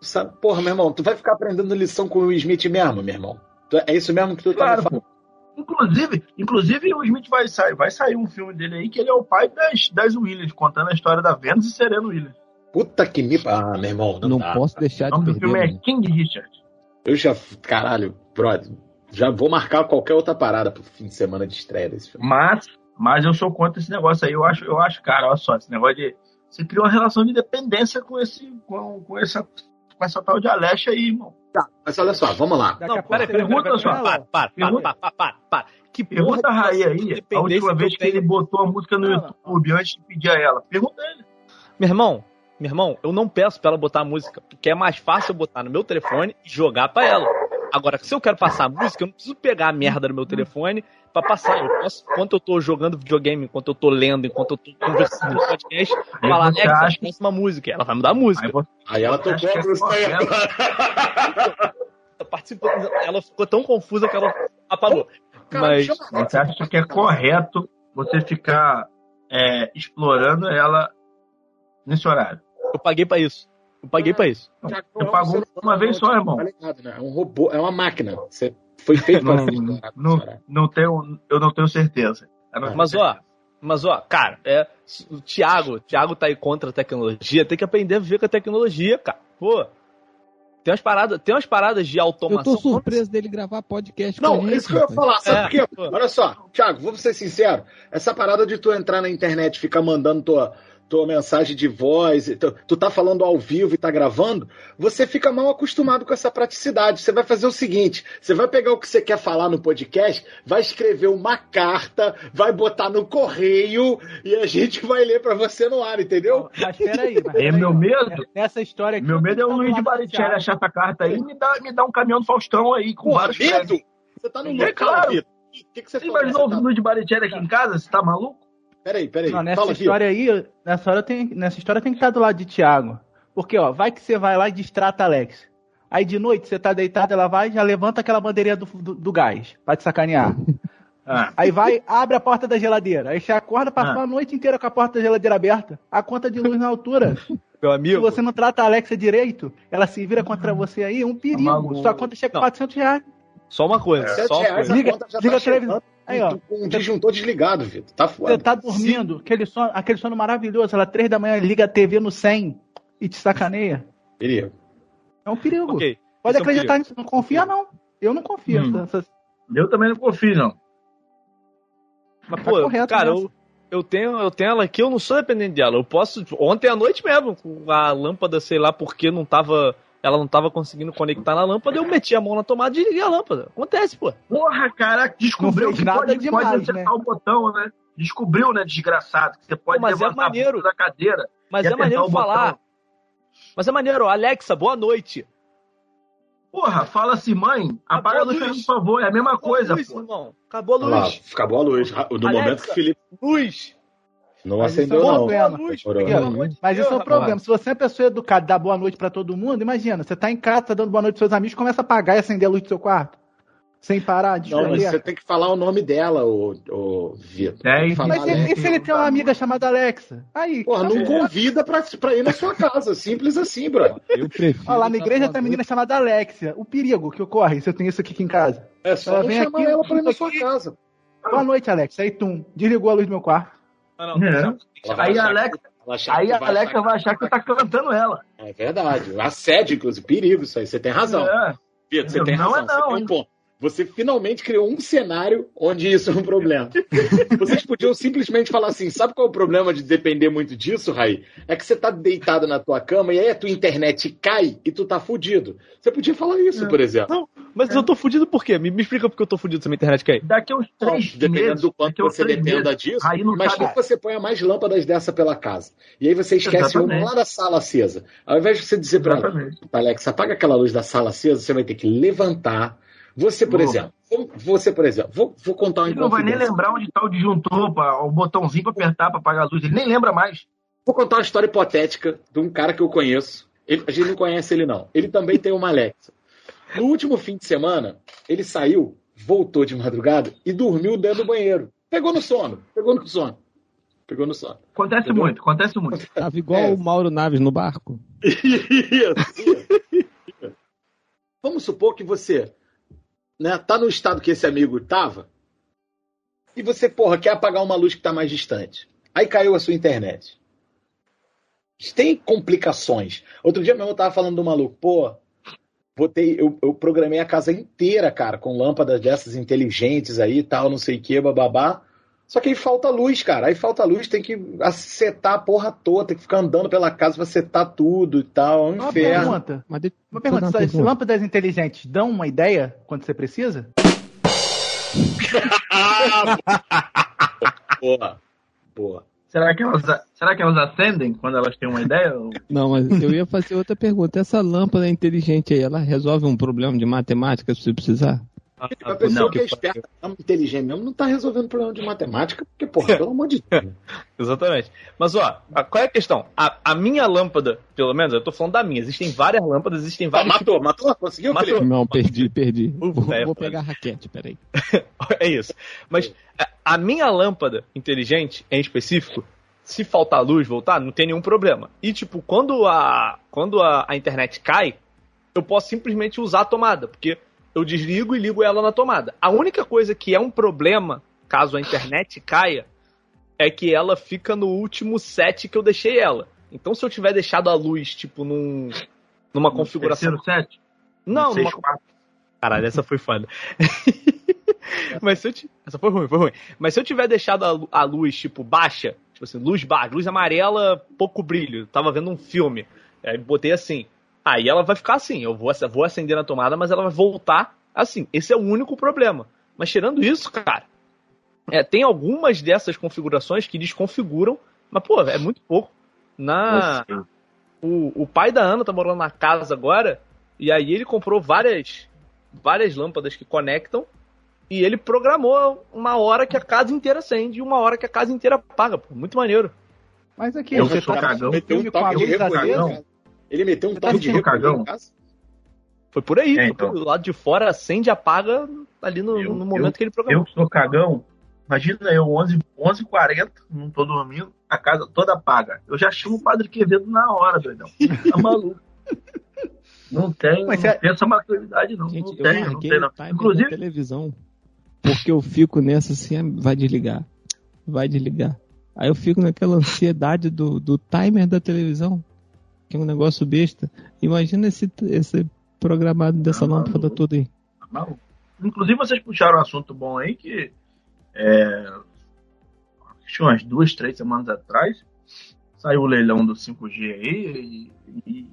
Tu sabe. Porra, meu irmão, tu vai ficar aprendendo lição com o Will Smith mesmo, meu irmão. É isso mesmo que tu tá Claro, me falando? Inclusive, inclusive o Smith vai sair, vai sair um filme dele aí que ele é o pai das, das Williams, contando a história da Venus e Serena Williams. Puta que me. Ah, meu irmão, não, Não dá. posso deixar O de nome do perder. filme é mano. King Richard. Eu já. Caralho, brother. Já vou marcar qualquer outra parada pro fim de semana de estreia desse filme. Mas, mas eu sou contra esse negócio aí. Eu acho, eu acho, cara, olha só, esse negócio de. Você cria uma relação de dependência com esse, com, com essa, com essa tal de Aleste aí, irmão. Mas olha só, vamos lá. Daqui Não, peraí, pergunta peraí, só. para, para, para, Pergunta- para, para, para, para. Que Pergunta a Raí aí, a última vez que ele botou a música no. YouTube antes de pedir a ela. Pergunta ele. Meu irmão, meu irmão, eu não peço pra ela botar a música, porque é mais fácil eu botar no meu telefone e jogar pra ela. Agora, se eu quero passar a música, eu não preciso pegar a merda no meu telefone pra passar. Eu posso, enquanto eu tô jogando videogame, enquanto eu tô lendo, enquanto eu tô conversando no podcast, Aí falar, Alexa, acha- passa uma música. Ela vai me dar a música. Aí Aí ela tocou Acho que a é música agora. Participou, ela ficou tão confusa que ela apagou. Mas, Você acha que é correto você ficar é, explorando ela nesse horário? eu paguei pra isso. Eu paguei pra isso. Você pagou uma vez só, irmão. Né? É um robô, é uma máquina. Você foi feito para Não, não, não tenho, eu não tenho certeza. Eu não Mas ó, certeza. mas ó, cara, é, o Thiago, o Thiago tá aí contra a tecnologia, tem que aprender a viver com a tecnologia, cara. Pô, tem umas paradas, tem umas paradas de Eu automação. tô surpreso dele gravar podcast com Não, gente, é isso que eu ia falar. Sabe É, por quê? pô. Olha só, Thiago, vamos ser sincero. Essa parada de tu entrar na internet e ficar mandando tua, tua mensagem de voz, tu, tu tá falando ao vivo e tá gravando, você fica mal acostumado com essa praticidade. Você vai fazer o seguinte: você vai pegar o que você quer falar no podcast, vai escrever uma carta, vai botar no correio e a gente vai ler pra você no ar, entendeu? Mas peraí. Mas É peraí, meu ó. medo. Nessa história aqui. Meu medo é o tá do Luiz de Baricelli achar essa carta aí e me dar, me dar um caminhão do Faustão aí com Porra, vários Vitor, prédios. você tá no É local, claro. Vitor. O que, que você Você falou? imaginou Você o Luiz de Baricelli aqui em casa? Você tá maluco? Peraí, peraí. Não, nessa Fala, história aí, nessa, hora tem, nessa história tem que estar do lado de Thiago. Porque, ó, vai que você vai lá e distrata a Alex. Aí de noite você tá deitado, ela vai e já levanta aquela bandeirinha do, do, do gás pra te sacanear. Ah, Aí vai, abre a porta da geladeira. Aí você acorda, passa Ah. a noite inteira com a porta da geladeira aberta. A conta de luz na altura. Meu Se amigo, você não trata a Alexa direito, ela se vira contra você aí, é um perigo. maluco. Sua conta chega a Não. 400 reais. Só uma coisa, Sete só reais, coisa. a Liga- já liga tá a televisão. Aí, ó. com um disjuntor desligado, Vitor. Tá Você foda. tá dormindo, aquele sono, aquele sono maravilhoso, ela três da manhã liga a TV no 100 e te sacaneia. Perigo. É um perigo. Ok. Pode esse é um acreditar nisso. Não confia, não. Eu não confio. Hum. Essa- eu também não confio, não. Mas, Tá pô, correto cara, eu, eu, tenho, eu tenho ela aqui, eu não sou dependente dela. Eu posso. Ontem à noite mesmo, com a lâmpada, sei lá porque não tava. Ela não tava conseguindo conectar na lâmpada, eu meti a mão na tomada e desliguei a lâmpada. Acontece, pô. Porra, caraca, descobriu que nada pode, demais, pode acertar né? o botão, né? Descobriu, né, desgraçado, que você pode Pô, mas é levantar a maneiro. da cadeira. Mas é maneiro falar. Mas é maneiro, Alexa, boa noite. Porra, fala assim, mãe, apaga a luz, luz. por favor. É a mesma Acabou coisa, a luz, pô. irmão. Acabou a Olha lá, luz. acabou a luz. No Alexa. momento que o Felipe Luz. Não Mas isso acendeu, é um não. problema. Acabou a luz. Demorou. pelo amor de Mas isso é um problema. Se você é uma pessoa educada, dá boa noite pra todo mundo, imagina, você tá em casa, tá dando boa noite pros seus amigos, começa a apagar e acender a luz do seu quarto. Sem parar de Não, mas você tem que falar o nome dela, Vitor. É, Tem que falar Mas Alexa. e, e se ele tem uma amiga chamada Alexa? Aí, Porra, não acabou. convida pra, pra ir na sua casa. Simples assim, bro. Eu prefiro. Ó, lá na tá igreja tem a uma menina chamada Alexia. O perigo que ocorre se eu tenho isso aqui, aqui em casa. É só Ela vem chamar aqui, ela pra ir na aqui. sua casa. Boa noite, Alex. Aí, tum, desligou a luz do meu quarto. Ah, não, É. Aí a Alexa, que- aí que a vai Alexa achar vai achar que tá cantando ela. É verdade. Assédio, inclusive. Perigo isso aí. Você tem razão. É. Vitor, você Não, tem não razão. é não, você tem um ponto. Você finalmente criou um cenário onde isso é um problema. Vocês podiam simplesmente falar assim: sabe qual é o problema de depender muito disso, Raí? É que você tá deitado na tua cama e aí a tua internet cai e tu tá fudido. Você podia falar isso, por exemplo. Mas eu tô fudido por quê? Me, me explica por que eu tô fudido se a minha internet cair. Daqui a uns três Dependendo meses, do quanto você dependa meses, disso, não imagina que você ponha mais lâmpadas dessa pela casa. E aí você esquece uma Exatamente. lá da sala acesa. Ao invés de você dizer pra ela. Alex, apaga aquela luz da sala acesa, você vai ter que levantar. Você, por Boa. exemplo, você, por exemplo, vou, vou contar um Ele não vai nem lembrar onde tá o disjuntor, pra, o botãozinho pra apertar pra apagar a luz. Ele nem lembra mais. Vou contar uma história hipotética de um cara que eu conheço. Ele- a gente não conhece ele, não. Ele também tem uma Alexa. No último fim de semana, ele saiu, voltou de madrugada e dormiu dentro do banheiro. Pegou no sono. Pegou no sono. Pegou no sono. Acontece Entendeu? muito, acontece muito. Tava igual É. o Mauro Naves no barco. Isso. Vamos supor que você né, tá no estado que esse amigo tava e você, porra, quer apagar uma luz que tá mais distante. Aí caiu a sua internet. Tem complicações. Outro dia mesmo eu tava falando do maluco, pô, botei, eu, eu programei a casa inteira, cara, com lâmpadas dessas inteligentes aí tal, não sei o que, bababá. Só que aí falta luz, cara. Aí falta luz, tem que acertar a porra toda, tem que ficar andando pela casa pra acertar tudo e tal. É um Uma inferno. pergunta. Mas de... Uma pergunta. uma As pergunta. lâmpadas inteligentes dão uma ideia quando você precisa? Boa. Boa. Será que, elas, será que elas acendem quando elas têm uma ideia? Não, mas eu ia fazer outra pergunta. Essa lâmpada inteligente aí, ela resolve um problema de matemática se você precisar? A pessoa Não, que é esperta, é inteligente mesmo, não tá resolvendo problema de matemática, porque, porra, pelo amor de Deus. Exatamente. Mas, ó, a- qual é a questão? A, a minha lâmpada, pelo menos, eu tô falando da minha. Existem várias lâmpadas, existem Ah, vários. matou, matou? Conseguiu, Matou. Felipe? Não, perdi, perdi. Vou, é, vou pegar a raquete, peraí. é isso. Mas a, a minha lâmpada inteligente, em específico, se faltar luz, voltar, não tem nenhum problema. E, tipo, quando a, quando a, a internet cai, eu posso simplesmente usar a tomada, porque eu desligo e ligo ela na tomada. A única coisa que é um problema, caso a internet caia, é que ela fica no último set que eu deixei ela. Então, se eu tiver deixado a luz, tipo, num, numa configuração. Terceiro set? Não, numa, quatro. Caralho, essa foi foda. Mas se eu ti- Essa foi ruim, foi ruim. Mas se eu tiver deixado a, lu- a luz, tipo, baixa, tipo assim, luz baixa, luz amarela, pouco brilho, tava vendo um filme, aí botei assim, aí ela vai ficar assim, eu vou, vou acender na tomada, mas ela vai voltar assim. Esse é o único problema. Mas tirando isso, cara, é, tem algumas dessas configurações que desconfiguram, mas, pô, é muito pouco. Na, o, o pai da Ana tá morando na casa agora, e aí ele comprou várias, várias lâmpadas que conectam, e ele programou uma hora que a casa inteira acende e uma hora que a casa inteira apaga, pô. Muito maneiro. Mas aqui, Eu você sou tá cagão. Meteu um toque de cara. Ele meteu um Você tá de casa? Foi por aí. É, foi então. por- lado de fora acende e apaga ali no, Eu- no momento que ele Eu programou. que sou cagão, imagina eu, 11, 11h40, não tô dormindo, a casa toda apaga. Eu já chamo o Padre Quevedo na hora, doidão. Tá maluco. Não tem, Mas não você- tem essa maturidade, não. Gente, não eu tem, não tem, não. Inclusive, televisão porque eu fico nessa assim, ah, vai desligar, vai desligar. Aí eu fico naquela ansiedade do, do timer da televisão, que é um negócio besta. Imagina esse, esse programado dessa Ah, lâmpada maluco. toda aí. Maluco. Inclusive, vocês puxaram um assunto bom aí que é, acho umas duas, três semanas atrás saiu o leilão do 5G aí e, e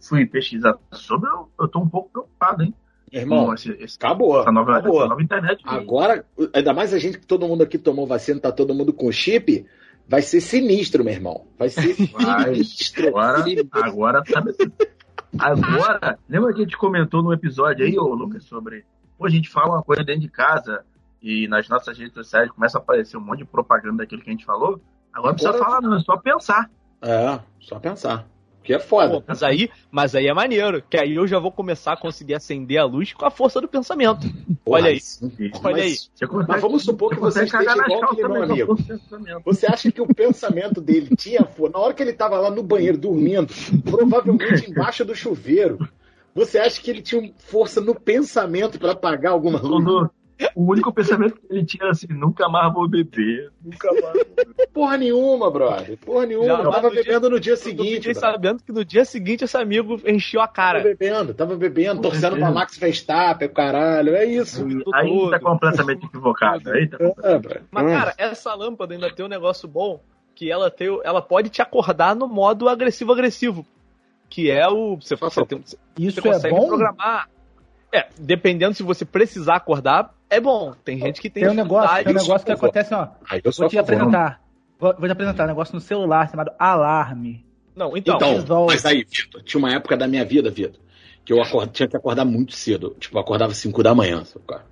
fui pesquisar sobre. Eu, eu tô um pouco preocupado, hein? Irmão, esse- esse- acabou. essa, nova, acabou. essa nova internet. Agora, ainda mais a gente que todo mundo aqui tomou vacina, tá todo mundo com chip, vai ser sinistro, meu irmão. Vai ser Vai. sinistro. Agora, Sinistro. agora tá. Agora, lembra que a gente comentou no episódio aí, ô Lucas, sobre. Pô, a gente fala uma coisa dentro de casa e nas nossas redes sociais começa a aparecer um monte de propaganda daquilo que a gente falou. Agora não precisa Agora- falar, não, é só pensar. É, só pensar. Que é foda. Pô, mas aí, mas aí é maneiro, que aí eu já vou começar a conseguir acender a luz com a força do pensamento. Porra, olha aí. sim. Olha Mas- aí. Mas vamos supor que você esteja igual aquele meu só amigo. Você acha que o pensamento dele tinha força? Na hora que ele tava lá no banheiro dormindo, provavelmente embaixo do chuveiro, você acha que ele tinha força no pensamento para apagar alguma luz? O único pensamento que ele tinha era assim, nunca mais vou beber. Nunca mais vou beber. Porra nenhuma, brother. Porra nenhuma. Já eu tava no dia- bebendo no dia Eu seguinte. fiquei brother. sabendo que no dia seguinte esse amigo encheu a Tava cara. bebendo, tava bebendo, torcendo pra. Max Verstappen, caralho. É isso. Aí tá completamente equivocado. Aí tá É. Mas, Hum. cara, essa lâmpada ainda tem um negócio bom que ela tem, ela pode te acordar no modo agressivo-agressivo. Que é o. Você, você, tem, você Isso é consegue bom? programar. É, dependendo se você precisar acordar, é bom. Tem gente que tem. Tem um negócio, tem um negócio que acontece, ó. Aí eu sou Vou te favor. apresentar. Vou, vou te apresentar um negócio no celular chamado alarme. Não, então. Então, mas aí, Vitor, tinha uma época da minha vida, Vitor, que eu acord- tinha que acordar muito cedo. Tipo, eu acordava 5 da manhã, sabe qual é?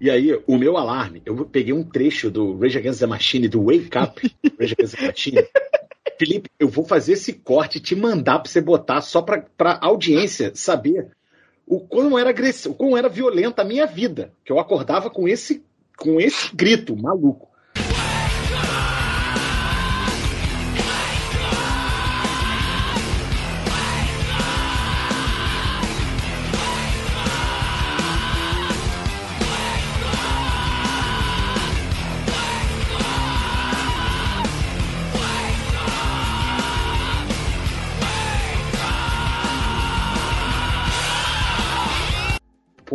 E aí, o meu alarme, eu peguei um trecho do Rage Against the Machine, do Wake Up, Rage Against the Machine. Felipe, eu vou fazer esse corte e te mandar pra você botar só pra, pra audiência saber o quão era agressivo, o quão era violenta a minha vida. Que eu acordava com esse, com esse grito maluco.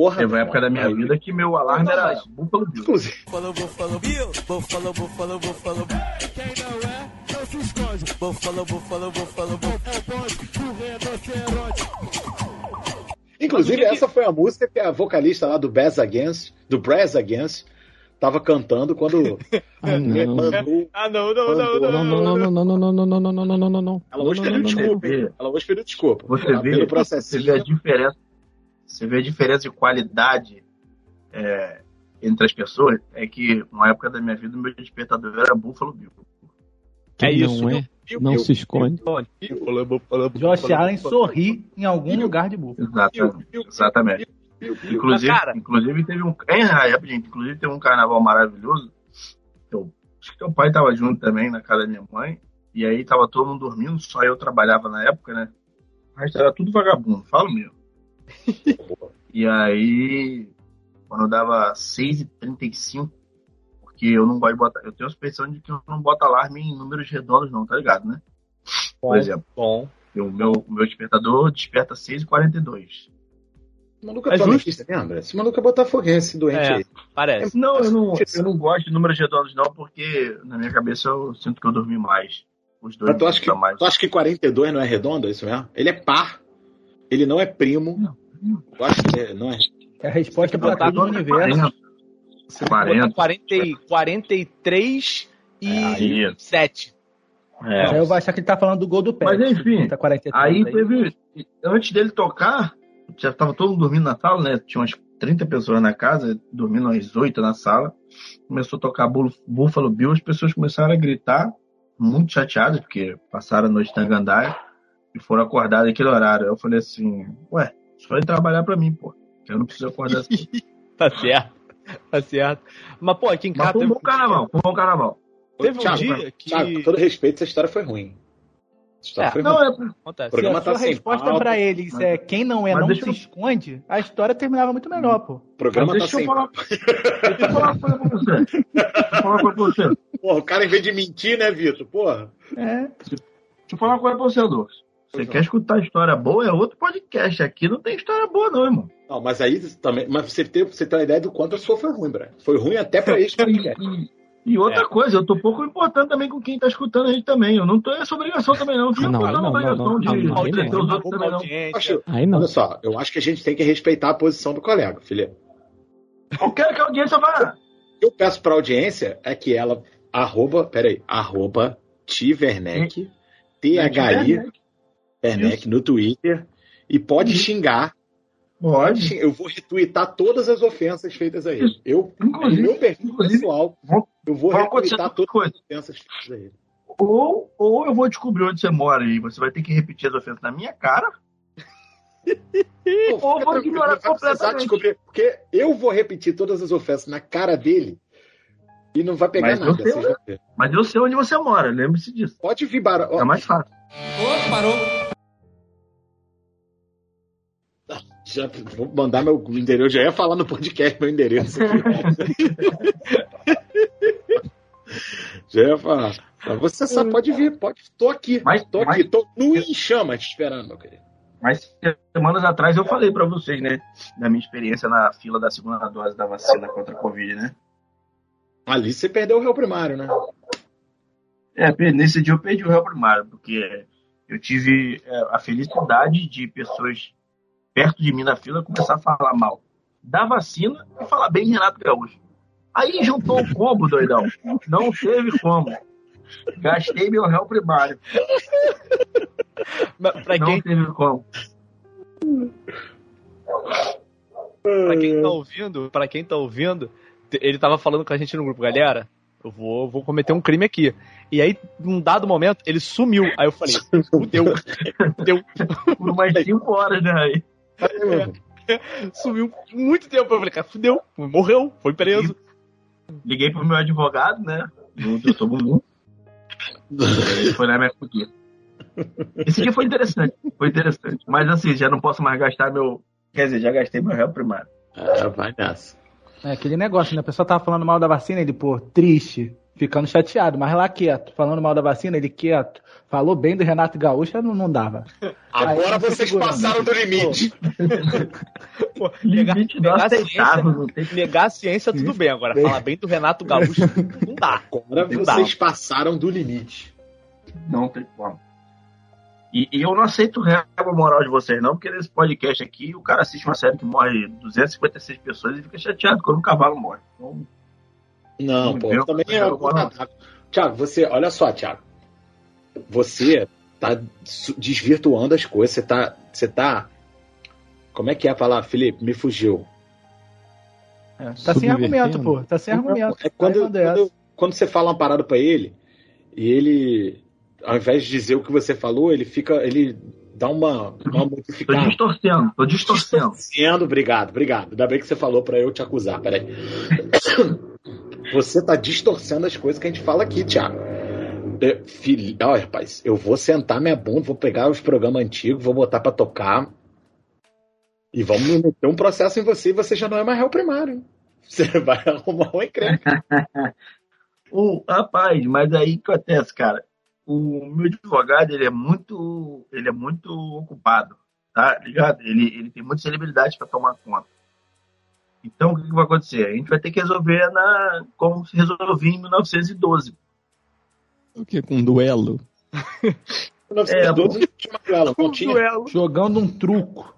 Porra. Teve uma época da minha vida que meu alarme Não, era Buffalo Bill. Inclusive, Buffalo, Buffalo Bill, Buffalo, Buffalo, Buffalo Bill. Quem não é, não se esconde. Buffalo, Buffalo, Buffalo Bill. É o bonde do rinoceronte. Inclusive, Mas o que que- essa foi a música que a vocalista lá do Brass Against, do Brass Against, tava cantando quando Ah, não. mandou. Ah, não, não, não, Não, não, não, não, não, não, não, não, não, não, não, não, não, não. Ela hoje Não, pediu não, não, desculpa. não. Ela hoje pediu desculpa. Você Ela vê, pelo você processinho. vê a diferença. Você vê a diferença de qualidade é, entre as pessoas. É que uma época da minha vida o meu despertador era Buffalo Bill. É isso, Não é, não se esconde. Josh Allen sorri em algum lugar de burro. Exatamente. Exatamente. Inclusive, Mas, cara- inclusive teve um. É, rapidinho, inclusive teve um carnaval maravilhoso. Eu, acho que teu pai tava junto também na casa da minha mãe. E aí tava todo mundo dormindo, só eu trabalhava na época, né? O resto era tudo vagabundo, falo mesmo. E aí, quando dava 6h35, porque eu não gosto de botar. Eu tenho a suspeição de que eu não boto alarme em números redondos, não, tá ligado, né? Por exemplo, Bom. o meu, o meu despertador desperta 6h42. Esse maluco É é flamenguista, lembra? Esse maluco é botafoguense doente É. aí. Parece. Não, eu não, eu não gosto de números redondos, não, porque na minha cabeça eu sinto que eu dormi mais. Os dois Mas tu acha, que, são mais. tu acha que 42 não é redondo, é isso mesmo? Ele é par. Ele não é primo. Eu acho que é- não é. É a resposta pra botar tudo no universo. 40. Você tem que botar 40. 40, e- 43 e Aí. 7. É. Aí eu vou achar que ele tá falando do gol do pé. Mas enfim, Tá 43 Aí teve. Antes dele tocar, já tava todo mundo dormindo na sala, né? Tinha umas 30 pessoas na casa, dormindo umas 8 na sala. Começou a tocar Buffalo Bill, as pessoas começaram a gritar, muito chateadas, porque passaram a noite na gandaia e foram acordadas naquele horário. Eu falei assim, ué, só ir trabalhar pra mim, pô. Eu não preciso acordar assim. Tá certo. Tá certo. Mas, pô, aqui em Mas casa foi um bom carnaval, foi um bom carnaval. teve um Thiago, dia que. Thiago, com todo respeito, essa história foi ruim. Essa história É, foi Não, ruim. é, Acontece. O programa Se a tá sua resposta pauta, pra eles mas- é quem não é mas não se eu- esconde, a história terminava muito melhor, pô. O programa mas tá deixa sem eu falar. Deixa eu falar uma coisa pra você. Deixa eu falar uma coisa pra você. Porra, o cara, em vez de mentir, né, Vitor? Porra. É. Deixa eu falar uma coisa pra você, Adolfo. Você quer escutar história boa? É outro podcast. Aqui não tem história boa, não, irmão. Não, mas aí também. Mas você tem, você tem uma ideia do quanto a sua foi ruim, Brian. Foi ruim até pra podcast. E, e outra É. coisa, eu tô pouco importando também com quem tá escutando a gente também. Eu não tenho essa obrigação também, não. Viu? Não, Eu tô na não, obrigação não, de não, não, de não, não. os outros também, não. Acho- Aí não. Olha só, eu acho que a gente tem que respeitar a posição do colega, Felipe. Eu quero que a audiência vá. O que eu peço pra audiência é que ela, arroba, peraí, arroba Tiverneck, T-H-I, Werneck no Twitter, e pode xingar, pode xingar. Eu vou retweetar todas as ofensas feitas a ele. Eu, no Inclusive, meu perfil inclusive, pessoal, eu vou retweetar todas as coisas. ofensas feitas a ele. Ou, ou eu vou descobrir onde você mora e você vai ter que repetir as ofensas na minha cara. Pô, Ou vou ignorar completamente. descobrir, porque eu vou repetir todas as ofensas na cara dele e não vai pegar Mas eu nada. sei, vão ver. Mas eu sei onde você mora, lembre-se disso. Pode vir bara... ó, É mais fácil. Ô, parou. Já vou mandar meu endereço. Já ia falar no podcast meu endereço. já ia falar. Mas você sabe, pode vir, pode. Tô aqui. Mas- tô mas- aqui, tô nu em chamas te esperando, meu querido. Mas semanas atrás eu falei pra vocês, né? Da minha experiência na fila da segunda dose da vacina contra a Covid, né? Ali você perdeu o réu primário, né? É, nesse dia eu perdi o réu primário, porque eu tive é, a felicidade de pessoas perto de mim na fila começar a falar mal da vacina e falar bem de Renato Gaúcho. Aí juntou o combo, doidão. Não teve como. Gastei meu réu primário. Mas Pra Não quem, teve como. pra quem tá ouvindo, para quem tá ouvindo, ele tava falando com a gente no grupo, galera. Eu vou, vou cometer um crime aqui. E aí, num dado momento, ele sumiu. Aí eu falei, fudeu, fudeu. Por umas 5 horas, né? Aí. Sumiu muito tempo. Eu falei, cara, fudeu, morreu, foi preso. Liguei pro meu advogado, né? Eu sou Bumbum. Ele foi lá me acudir. Esse dia foi interessante. Foi interessante. Mas assim, já não posso mais gastar meu. Quer dizer, já gastei meu réu primário. É, vai nessa. É aquele negócio, né? A pessoa tava falando mal da vacina, ele, pô, triste, ficando chateado, mas lá quieto. Falando mal da vacina, ele quieto. Falou bem do Renato Gaúcho, não, não dava. Agora Aí, vocês segurando. passaram do limite. Pô, negar, negar a ciência, negar a ciência, tudo bem. Agora, falar bem do Renato Gaúcho, não dá. Agora Não dá. vocês passaram do limite. Não tem como. E, e eu não aceito a moral de vocês, não, porque nesse podcast aqui o cara assiste uma série que morre 256 pessoas e fica chateado quando um cavalo morre. Então, Não, pô, Eu- também é eu- contatável. Tiago, você, olha só, Tiago. Você tá desvirtuando as coisas. Você tá, você tá. Como é que é falar, Felipe? Me fugiu. É, tá sem argumento, pô. Tá sem argumento. É quando, manda essa. quando, quando você fala uma parada pra ele e ele, ao invés de dizer o que você falou, ele fica, ele dá uma, uma tô modificada. distorcendo, tô distorcendo. Distorcendo, obrigado, obrigado. Ainda bem que você falou pra eu te acusar, peraí. Você tá distorcendo as coisas que a gente fala aqui, Thiago. É, filho, ó, rapaz, eu vou sentar minha bunda, vou pegar os programas antigos, vou botar pra tocar e vamos meter um processo em você e você já não é mais réu primário. Você vai arrumar um encrenca. O, rapaz, mas aí que acontece, cara? O meu advogado, ele é muito, ele é muito ocupado, tá ligado? Ele, ele tem muitas celebridades para tomar conta. Então, o que, vai acontecer? A gente vai ter que resolver na, como se resolvia em 1912. O que? Com um duelo? 1912 não tinha mais ela, não tinha. duelo. Jogando um truco.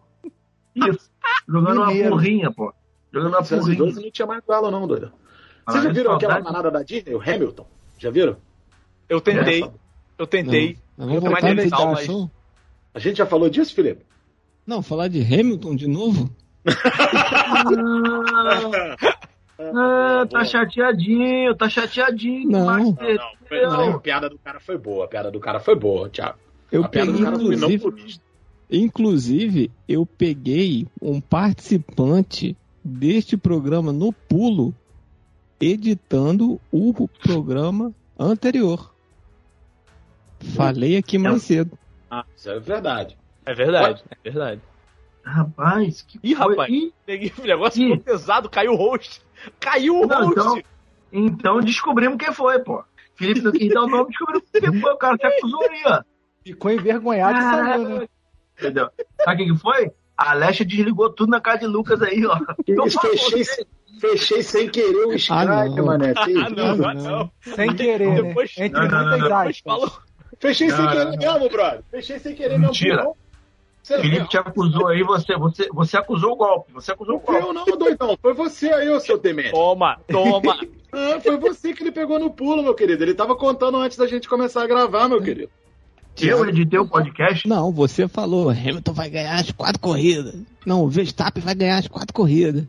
Isso. Jogando uma porrinha, pô. Jogando uma porrinha. 1912 não tinha mais ela, não, doido. Vocês já viram aquela saudade, manada da Disney, o Hamilton? Já viram? Eu tentei, eu tentei. Não, Eu tenho aulas. discussão? A gente já falou disso, Felipe? Não, falar de Hamilton de novo? Ah, tá chateadinho, tá chateadinho. Não. Não, não, foi- não, a piada do cara foi boa. A piada do cara foi boa, Thiago. Eu a piada peguei, do cara foi não inclusive, inclusive, eu peguei um participante deste programa no pulo, editando o programa anterior. Falei aqui mais cedo. Ah, isso é verdade. É verdade, é verdade. Rapaz, que Ih, coisa- rapaz. Ih, Peguei o negócio Ih. ficou pesado, caiu o host. Caiu o Não, host! então, então descobrimos quem foi, pô. Felipe não quis dar o nome, descobriu quem foi. O cara te acusou aí, ó. Ficou envergonhado e saiu, né? Entendeu? Sabe quem que foi? A Alexa desligou tudo na casa de Lucas aí, ó. Então, Eu fechei, fechei sem querer o Skype, não. mané. Ah, não, ah, não. Sem querer, né? Depois- Entre Não, não, não, não. Depois aspas. falou. Fechei sem Não, querer não, mesmo, brother. Fechei sem querer Mentira. mesmo. Você Felipe te acusou aí, você, você, você acusou o golpe. Você acusou o golpe. eu não, doidão. Foi você aí, ô seu demente. Toma, toma. Ah, foi você que ele pegou no pulo, meu querido. Ele tava contando antes da gente começar a gravar, meu querido. Eu editei o podcast. Não, você falou, Hamilton vai ganhar as quatro corridas. Não, o Verstappen vai ganhar as quatro corridas.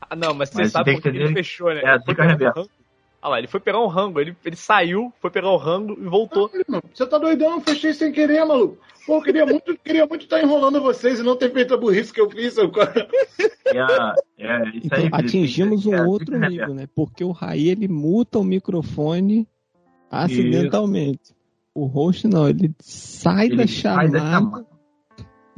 Ah, não, mas você Mas sabe que ele fechou, né? é, fica reverso. Ah lá, ele foi pegar um rango. Ele, ele saiu, foi pegar o rango e voltou. Não, Você tá doidão? Fechei sem querer, maluco. Pô, eu queria muito, queria muito estar enrolando vocês e não ter feito a burrice que eu fiz. Eu... É, é, isso Então aí, atingimos um É, outro reverso. nível, né? Porque o Raí ele muta o microfone acidentalmente. O host não, ele sai Ele da sai da chamada chamada.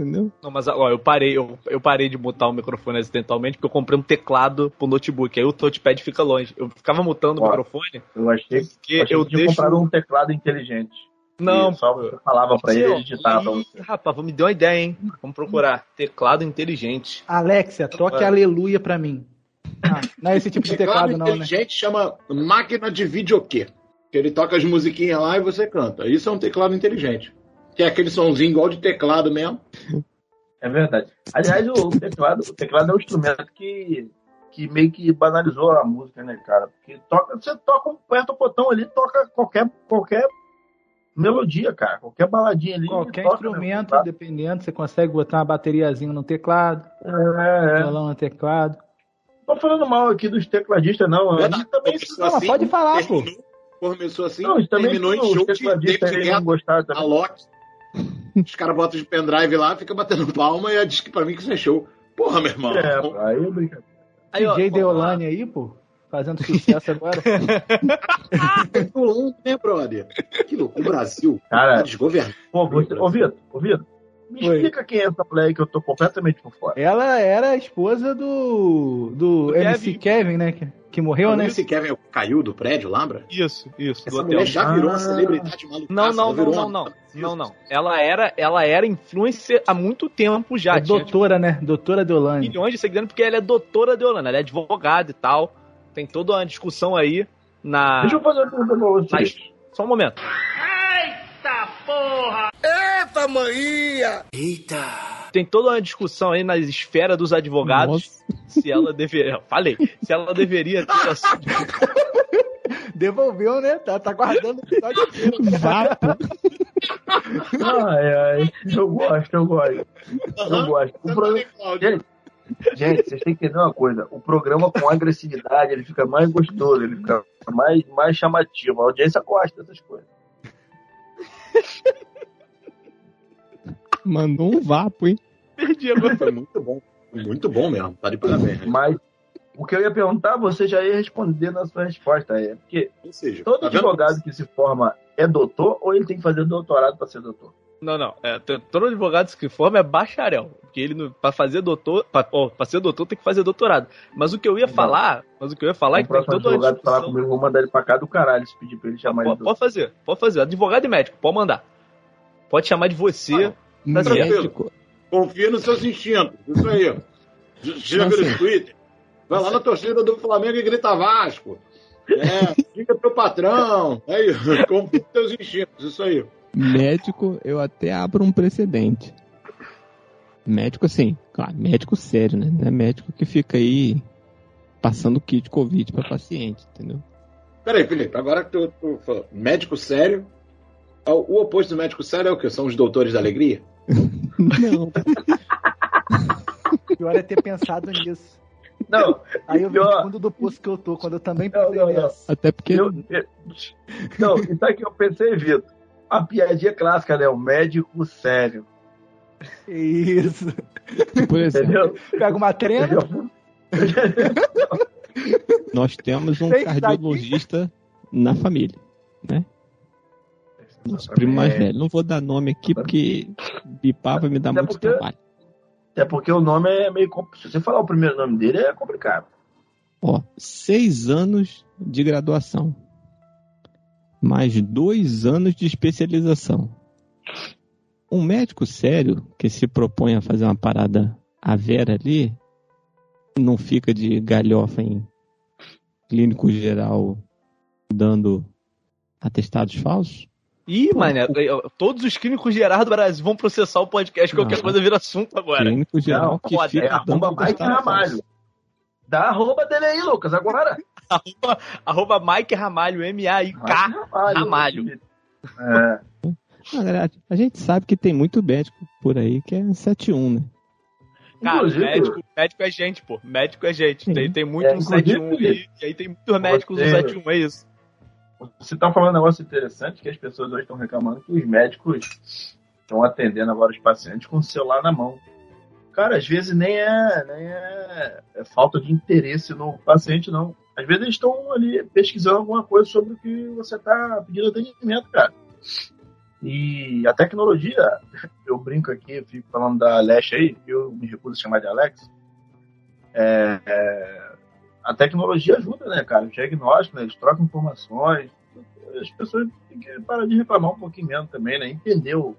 Entendeu? Não, mas ó, eu parei, eu, eu parei de mutar o microfone acidentalmente porque eu comprei um teclado pro notebook. Aí o touchpad fica longe. Eu ficava mutando o Ó, microfone Eu achei, porque eu achei eu que tinha deixo. comprado um teclado inteligente. Não, só você falava pra ele, digitava pra Ih, você. rapaz, me deu uma ideia, hein? Vamos procurar. Teclado inteligente. Alexia, toque aleluia pra mim. Ah, não é esse tipo de Teclado teclado, não, né? inteligente chama máquina de videokê. Que ele toca as musiquinhas lá e você canta. Isso é um teclado inteligente. Que é aquele sonzinho igual de teclado mesmo. É verdade. Aliás, o teclado, o teclado é um instrumento que, que meio que banalizou a música, né, cara? Porque toca, você toca, aperta o botão ali, toca qualquer, qualquer melodia, cara. Qualquer baladinha ali. Qualquer toca, instrumento, né? dependendo, você consegue botar uma bateriazinha no teclado, É, é. violão no teclado. Não tô falando mal aqui dos tecladistas, não. A gente também Começou Não, mas pode falar, pô. Começou assim, Não, também terminou em show de David Guetta, a também. Loki. Os caras botam de pendrive lá, fica batendo palma e diz que pra mim que isso é show. Porra, meu irmão. É, pô, aí é brincadeira. Aí, ó, DJ. Deolane aí, pô, fazendo sucesso agora. Pulando, né, brother? Que louco. O Brasil tá Cara, desgovernado. pô, você, ô Vitor, ô Vitor, me Oi. explica quem é essa mulher aí que eu tô completamente por fora. Ela era a esposa do, do Do MC Kevin. Kevin, né? Que, morreu, né? Esse Kevin caiu do prédio, lembra? Isso, isso. Essa hotel. mulher já virou Ah. uma celebridade maluca. Não, não, não, não, não. Não, não. Ela era, ela era influencer há muito tempo já. É tinha, doutora, né? Doutora Deolane. milhões de seguidores, porque ela é doutora de Holanda, ela é advogada e tal. Tem toda uma discussão aí na. Deixa eu fazer uma pergunta pra vocês. Só um momento. Tem toda uma discussão aí na esfera dos advogados se ela deveria. Falei, se ela deveria ter assumido. Devolveu, né? Tá, tá guardando o episódio inteiro. Vapo. Ai, ai, eu gosto, eu gosto. Eu gosto. O programa... Gente, gente, vocês têm que entender uma coisa. O programa com agressividade, ele fica mais gostoso, ele fica mais, mais chamativo. A audiência gosta dessas coisas. Mandou um vapo, hein? Perdi agora. Foi muito bom. Muito bom mesmo. Tá de parabéns. né? Mas o que eu ia perguntar, você já ia responder na sua resposta. É porque Ou seja, todo tá vendo? advogado que se forma é doutor ou ele tem que fazer doutorado para ser doutor? Não, não. É, todo advogado que forma é bacharel. Porque ele, pra fazer doutor. Pra ser doutor, tem que fazer doutorado. Mas o que eu ia Não. falar. Mas o que eu ia falar é o que tem toda advogado falar discussão. comigo, eu vou mandar ele pra cá do caralho se pedir pra ele chamar ele Pode, de pode fazer, pode fazer. Advogado e médico, pode mandar. Pode chamar de você. Tá. Médico. Confia nos seus instintos. Isso aí. Viu no Twitter? Vai lá na torcida do Flamengo e grita Vasco. É, fica teu patrão. Aí, confia nos teus instintos. Isso aí. Médico, eu até abro um precedente. Médico, assim, claro, médico sério, né? Não é médico que fica aí passando kit Covid pra paciente, entendeu? Peraí, Felipe, agora que tu, tu falou médico sério. O oposto do médico sério é o quê? São os doutores da alegria? Não, pior é ter pensado nisso. Não, Aí eu vi o fundo do poço que eu tô, quando eu também Não, pensei não, não. nessa. até porque eu, não, e sabe o que eu pensei, Vitor? A piadinha clássica, né? O médico sério. Isso. por exemplo, Entendeu? Pega uma trena, nós temos um cardiologista na família, né? Nosso primo mais velho. Não vou dar nome aqui porque bipar vai me dar Até muito porque- trabalho. Até porque o nome é meio complicado. Se você falar o primeiro nome dele, é complicado. Ó, seis anos de graduação. Mais dois anos de especialização. Um médico sério que se propõe a fazer uma parada a vera ali, não fica de galhofa em clínico geral dando atestados falsos? Ih, mané, todos os clínicos gerais do Brasil vão processar o podcast, qualquer Não. coisa vira assunto agora. Clínico geral Não, que pode, fica É arroba Mike Ramalho. Dá a arroba dele aí, Lucas, agora. Arroba, arroba Mike Ramalho, M-A-I-K. Mike Ramalho. É. Verdade, a gente sabe que tem muito médico por aí que é 71, né? Cara, médico, médico é gente, pô. Médico é gente. Tem, tem muito É, no inclusive- 71 aí, e aí tem muitos médicos no Você- 71, é isso. Você tá falando um negócio interessante que as pessoas hoje estão reclamando que os médicos estão atendendo agora os pacientes com o celular na mão. Cara, às vezes nem é, nem é, é falta de interesse no paciente, não. Às vezes eles estão ali pesquisando alguma coisa sobre o que você tá pedindo atendimento, cara. E a tecnologia, eu brinco aqui, eu fico falando da Alex aí, eu me recuso a chamar de Alex. É, é, a tecnologia ajuda, né, cara? O diagnóstico, né, eles trocam informações. As pessoas têm que parar de reclamar um pouquinho mesmo também, né? Entendeu?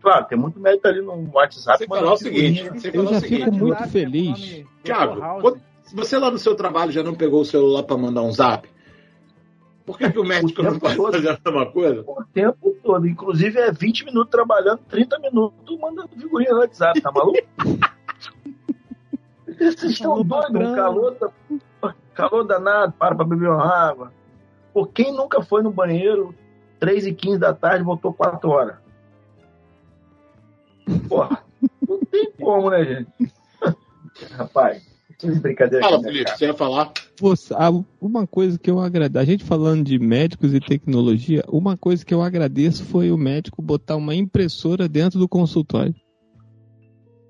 Claro, tem muito mérito ali no WhatsApp. Você mas falar o não seguinte, figurinha. você Eu o já seguinte, fico muito feliz. é se você lá no seu trabalho já não pegou o celular pra mandar um zap, por que, que o médico não pode fazer a mesma coisa? O tempo todo. Inclusive é 20 minutos trabalhando, 30 minutos mandando figurinha no WhatsApp, tá maluco? Vocês estão doidos? Um calor, da- calor danado, para pra beber uma água. Pô, quem nunca foi no banheiro 3 e 15 da tarde e voltou 4 horas? Porra, não tem como, né, gente? Rapaz, brincadeira Fala, né, Felipe, você ia falar? Ah, uma coisa que eu agradeço, a gente falando de médicos e tecnologia, uma coisa que eu agradeço foi o médico botar uma impressora dentro do consultório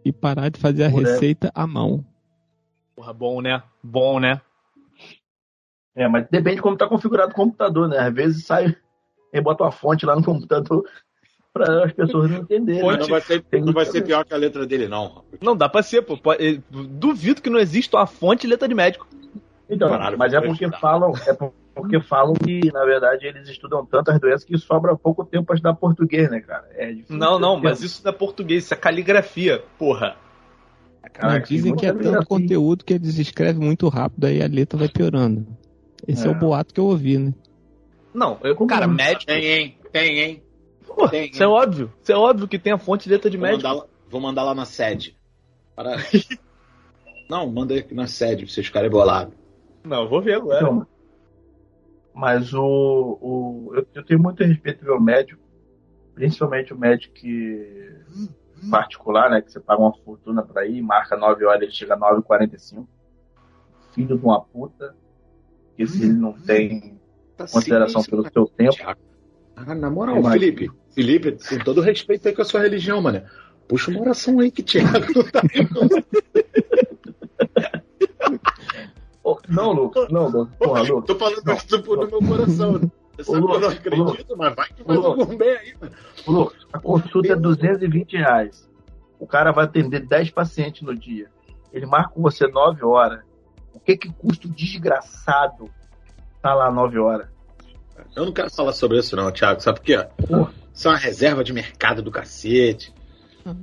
e parar de fazer a Moleque. receita à mão. Porra, bom, né? Bom, né? É, mas depende de como tá configurado o computador, né? Às vezes sai e bota uma fonte lá no computador para as pessoas não entenderem. Mas né? não vai ser, não vai ser pior que a letra dele, não. Não, dá pra ser, pô. Eh, Duvido que não exista uma fonte letra de médico. Então, Caralho, mas é porque estudar. falam, é porque falam que, na verdade, eles estudam tantas doenças que sobra pouco tempo para estudar português, né, cara? É difícil. Não, não, mas isso não é português, isso é caligrafia, porra. Não, dizem que é tanto assim. conteúdo que eles escrevem muito rápido, aí a letra vai piorando. Esse é, É. o boato que eu ouvi, né? Não, eu, Como cara, não? médico. Tem, hein? Tem, hein? Pô, tem, isso é óbvio. Isso é óbvio que tem a fonte letra de Vou médico. mandar, vou mandar lá na sede. Para... não, manda aí na sede, pra vocês ficarem bolados. Não, eu vou ver agora. Então, mas o, o eu, eu tenho muito respeito pelo médico, principalmente o médico que particular, né? Que você paga uma fortuna para ir, marca 9 horas, ele chega 9h45. Filho de uma puta. Que se ele não tem Tá consideração pelo seu tempo. Ah, na moral, Imagina. Felipe, Felipe, com todo respeito aí com a sua religião, mano. Puxa uma oração aí que Thiago não tá Ô, não, Lucas, não, Lucas, porra, Lucas. Tô falando Não, isso do, do meu coração. Você sabe que eu não acredito, mas vai que faz Ô, algum bem aí, mano. Ô, Lucas, a consulta é 220 reais. O cara vai atender 10 pacientes no dia. Ele marca com você 9 horas. O que que custa o desgraçado tá lá 9 horas? Eu não quero falar sobre isso, não, Thiago. Sabe por quê? Porra. Isso é uma reserva de mercado do cacete.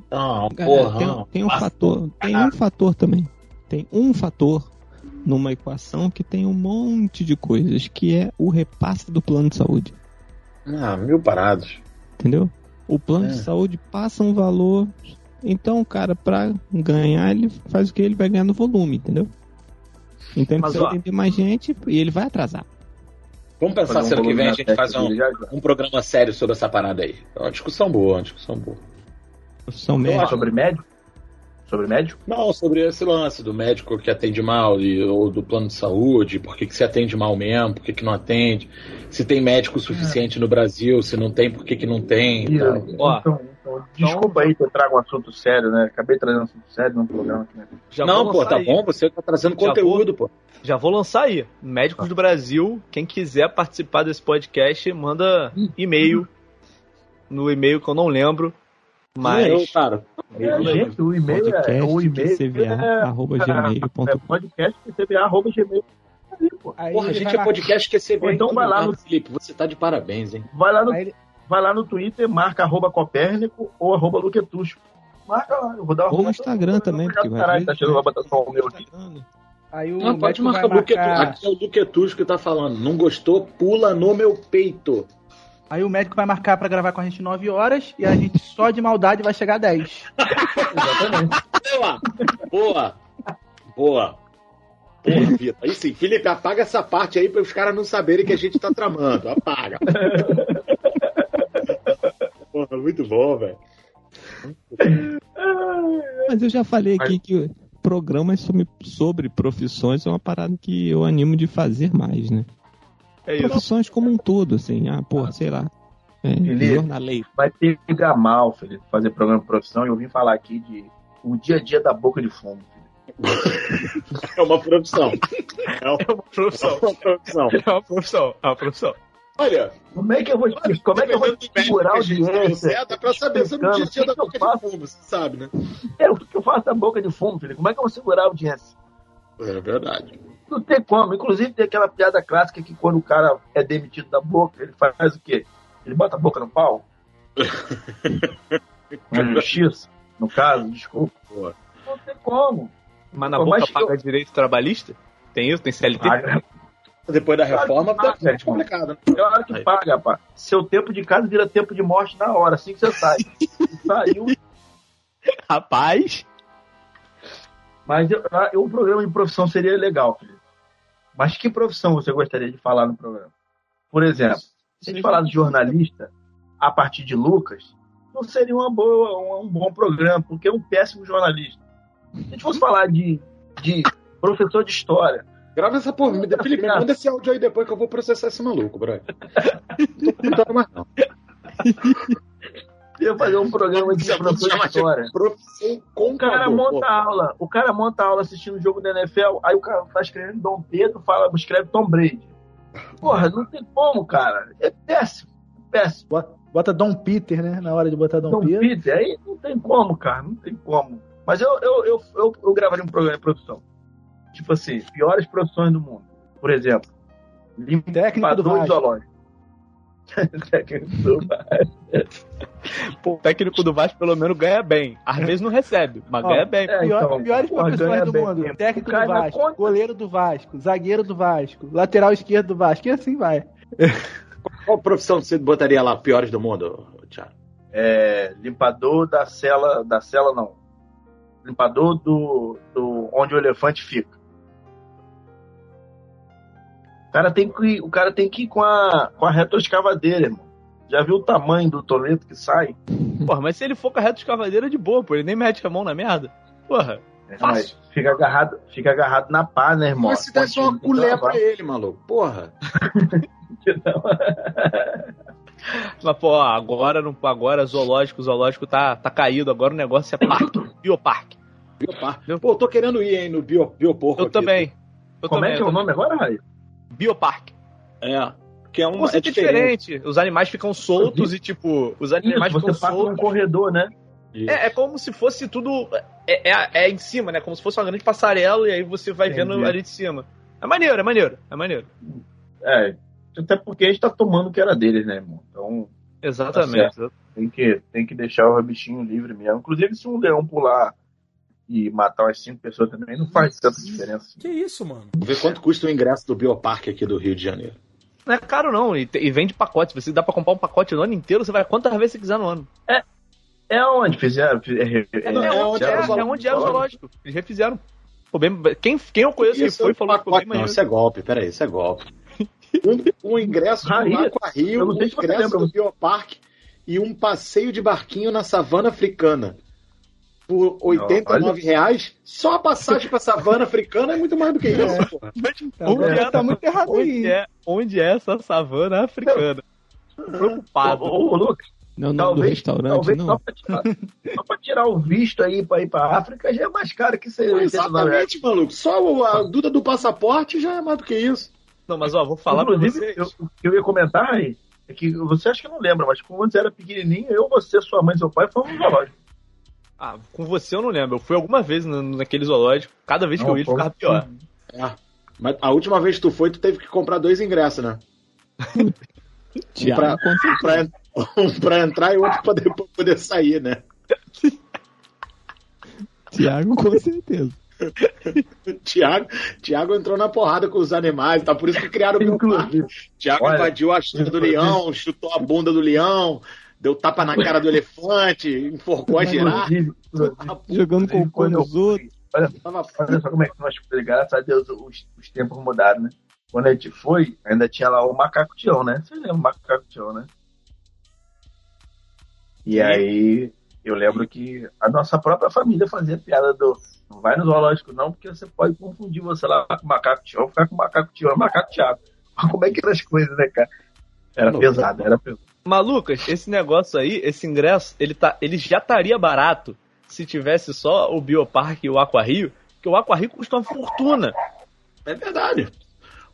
Não, Galera, porra. tem, não. tem um fator, tem um fator também. Tem um fator numa equação que tem um monte de coisas, que é o repasse do plano de saúde. Ah, mil parados. Entendeu? O plano É. de saúde passa um valor. Então, o cara, pra ganhar, ele faz o que ele vai ganhar no volume, entendeu? Então ele Mas, precisa ó, atender mais gente e ele vai atrasar. Vamos pensar Fazer um se ano que vem a gente faz um, um programa sério sobre essa parada aí. É uma discussão boa, uma discussão boa. Ah, médica. sobre médico? Sobre médico? Não, sobre esse lance do médico que atende mal e, ou do plano de saúde, por que, que se atende mal mesmo, por que, que não atende, se tem médico suficiente no Brasil, se não tem, por que, que não tem. e. Ó, então, então, desculpa aí que eu trago um assunto sério, né? Acabei trazendo um assunto sério no programa aqui, né? Já não, vou pô, tá aí. bom, você tá trazendo Já conteúdo, pô. Já vou lançar aí. Médicos do Brasil, quem quiser participar desse podcast, manda e-mail. No e-mail que eu não lembro. Mas. Eu, cara, É, gente, o e-mail é. O e-mail é, é. Aí porra, a gente vai é podcast que você vê. Então vai lá no- Felipe, você tá de parabéns, hein? Vai lá no, ele- vai lá no Twitter, marca arroba Copérnico ou arroba Luquetucho. Marca lá, eu vou dar uma Ou no Instagram também, porque vai Caralho, tá achando que vai botar só o meu aqui. Aí o Não, pode marcar marcar... Aqui é o que tá falando. Não gostou? Pula no meu peito. Aí o médico vai marcar pra gravar com a gente 9 horas e a gente só de maldade vai chegar a 10. Exatamente. Boa! Boa! Boa! Porra, Vitor. Aí sim, Felipe, apaga essa parte aí para os caras não saberem que a gente tá tramando. Apaga. Porra, muito bom, velho. Mas eu já falei aqui que programas sobre, sobre profissões é uma parada que eu animo de fazer mais, né? É isso. Profissões como um todo, assim. Ah, porra, sei lá. É, Beleza. jornaleiro. Vai pegar mal, Felipe, fazer programa de profissão. E eu vim falar aqui de o dia a dia da boca de fumo. É uma profissão. É uma É uma profissão. profissão. É uma profissão. É uma profissão. Olha, Como é que eu vou, como é que eu vou segurar que gente audiência? trouxer, Dá pra saber se no dia a dia da o boca que que eu de fumo, você sabe, né? É, o que que eu faço da boca de fumo, filho? Como é que eu vou segurar a audiência? É verdade. Não tem como. Inclusive tem aquela piada clássica que quando o cara é demitido da boca, ele faz o quê? Ele bota a boca no pau? Na justiça, no caso, desculpa. Não tem como. Mas na Pô, boca paga eu- direito trabalhista? Tem isso? Tem CLT? Paga. Depois da reforma, Claro tá paga, complicado. né? É hora que Aí. paga, rapaz. Seu tempo de casa vira tempo de morte na hora, assim que você sai. Saiu. Rapaz, Mas eu, eu- um programa de profissão seria legal. Mas que profissão você gostaria de falar no programa? Por exemplo, se a gente falar de jornalista a partir de Lucas, não seria uma boa, um, bom programa, porque é um péssimo jornalista. Se a gente fosse falar de, de professor de história, Grava essa porra. Me... Felipe, manda esse áudio aí depois que eu vou processar esse maluco, brother. Não tô mais, não. Ia fazer um programa de é de história. Profissão O cara monta aula, o cara monta aula assistindo o jogo da NFL, aí o cara tá escrevendo Dom Pedro, fala, escreve Tom Brady. Porra, não tem como, cara. É péssimo, péssimo. Bota, bota Dom Peter, né? Na hora de botar Dom Dom Peter. Peter, aí não tem como, cara, não tem como. Mas eu, eu, eu, eu, eu gravaria um programa de produção. Tipo assim, piores produções do mundo. Por exemplo, limpador de zoológico. Técnico do Vasco. pô, o técnico do Vasco pelo menos ganha bem. Às vezes não recebe, mas Ó, ganha bem. é, Pior, então, piores profissões do bem. mundo. Técnico Cai do Vasco, conta. goleiro do Vasco, zagueiro do Vasco, lateral esquerdo do Vasco, e assim vai. Qual profissão você botaria lá, piores do mundo, Thiago? É, limpador da cela, da cela não. Limpador do, do onde o elefante fica. O cara tem que, ir- o cara tem que ir com a, com a retroescavadeira, irmão. Já viu o tamanho do toleto que sai? Porra, mas se ele for com a reta escavadeira de boa, pô, ele nem mete a mão na merda. Porra, É, Fácil. mas fica agarrado, fica agarrado na pá, né, irmão? Mas se desse uma colher pra ele, maluco. Porra. mas pô, ó, agora, não, agora zoológico, zoológico tá, tá caído, agora o negócio é parque, bioparque. Biopar. Pô, eu tô querendo ir, hein, no bio, bioporco Eu aqui. também. Eu Como também, é que é o nome agora, Raio? Bioparque. É. Que é um Um é é diferente. Os animais ficam soltos e, tipo, os animais Isso, ficam você passa num soltos. corredor, né? É, é como se fosse tudo. É, é, é em cima, né? Como se fosse uma grande passarela e aí você vai Entendi. vendo ali de cima. É maneiro, é maneiro, é maneiro. É, até porque a gente tá tomando o que era deles, né, irmão? Então Exatamente. tem que, tem que deixar o bichinho livre mesmo. Inclusive, se um leão pular e matar umas cinco pessoas também, não faz tanta diferença. Que isso, mano? Vou ver quanto custa o ingresso do Bioparque aqui do Rio de Janeiro. Não é caro, não. E, e vende pacote. Você dá pra comprar um pacote no ano inteiro, você vai quantas vezes você quiser no ano. É onde fizeram? É, É, não, é é onde, onde é, era o é zoológico. onde era o zoológico. Eles refizeram. Bem- quem, quem eu conheço que foi é falou que bem pacote, não, isso é golpe, peraí, isso é golpe. Um, um ingresso do Raí, Aquarrio, um ingresso do Bioparque e um passeio de barquinho na savana africana. Por 89 reais, só a passagem pra savana africana é muito mais do que isso, porra. Onde Agora é, tá muito errado aí. onde, é, onde é essa savana africana? Preocupado. Ô, ô, Lucas, Não é o nome do talvez, restaurante, talvez não. só, pra tirar, só pra tirar o visto aí pra ir pra África já é mais caro que isso aí. 89 reais. Exatamente, maluco. Só o- a Duda do passaporte já é mais do que isso. Não, mas ó, vou falar pra Inclusive, vocês. eu, o que eu ia comentar aí é que você acha que não lembra, mas quando você era pequenininho, eu, você, sua mãe e seu pai fomos no zoológico. Ah, com você eu não lembro. Eu fui alguma vez na- naquele zoológico. Cada vez que eu ia, ficava pior. É. Mas a última vez que tu foi, tu teve que comprar dois ingressos, né? Tiago, pra- certeza. Pra, um pra entrar e outro pra depois poder sair, né? Tiago, com certeza. Tiago, Tiago entrou na porrada com os animais, tá? Por isso que criaram o Bioparque. Inclusive, Tiago invadiu a chute do leão, chutou a bunda do leão, deu tapa na cara do elefante, enforcou a girafa. inclusive, Jogando cocô quando eu nos outros. Olha, olha só como é que nós, graças a Deus, os, os tempos mudaram, né? Quando a gente foi, ainda tinha lá o macaco Tião, né? Vocês lembram o macaco Tião, né? E aí, eu lembro que a nossa própria família fazia piada do não vai no zoológico não, porque você pode confundir você lá com o macaco Tião, ficar com o macaco Tião, é macaco Tiago. Como é que eram as coisas, né, cara? Era Não, pesado, era pesado. Malucas, esse negócio aí, esse ingresso, ele, tá, ele já estaria barato se tivesse só o Bioparque e o Aquarrio, que o Aquarrio custa uma fortuna. É verdade.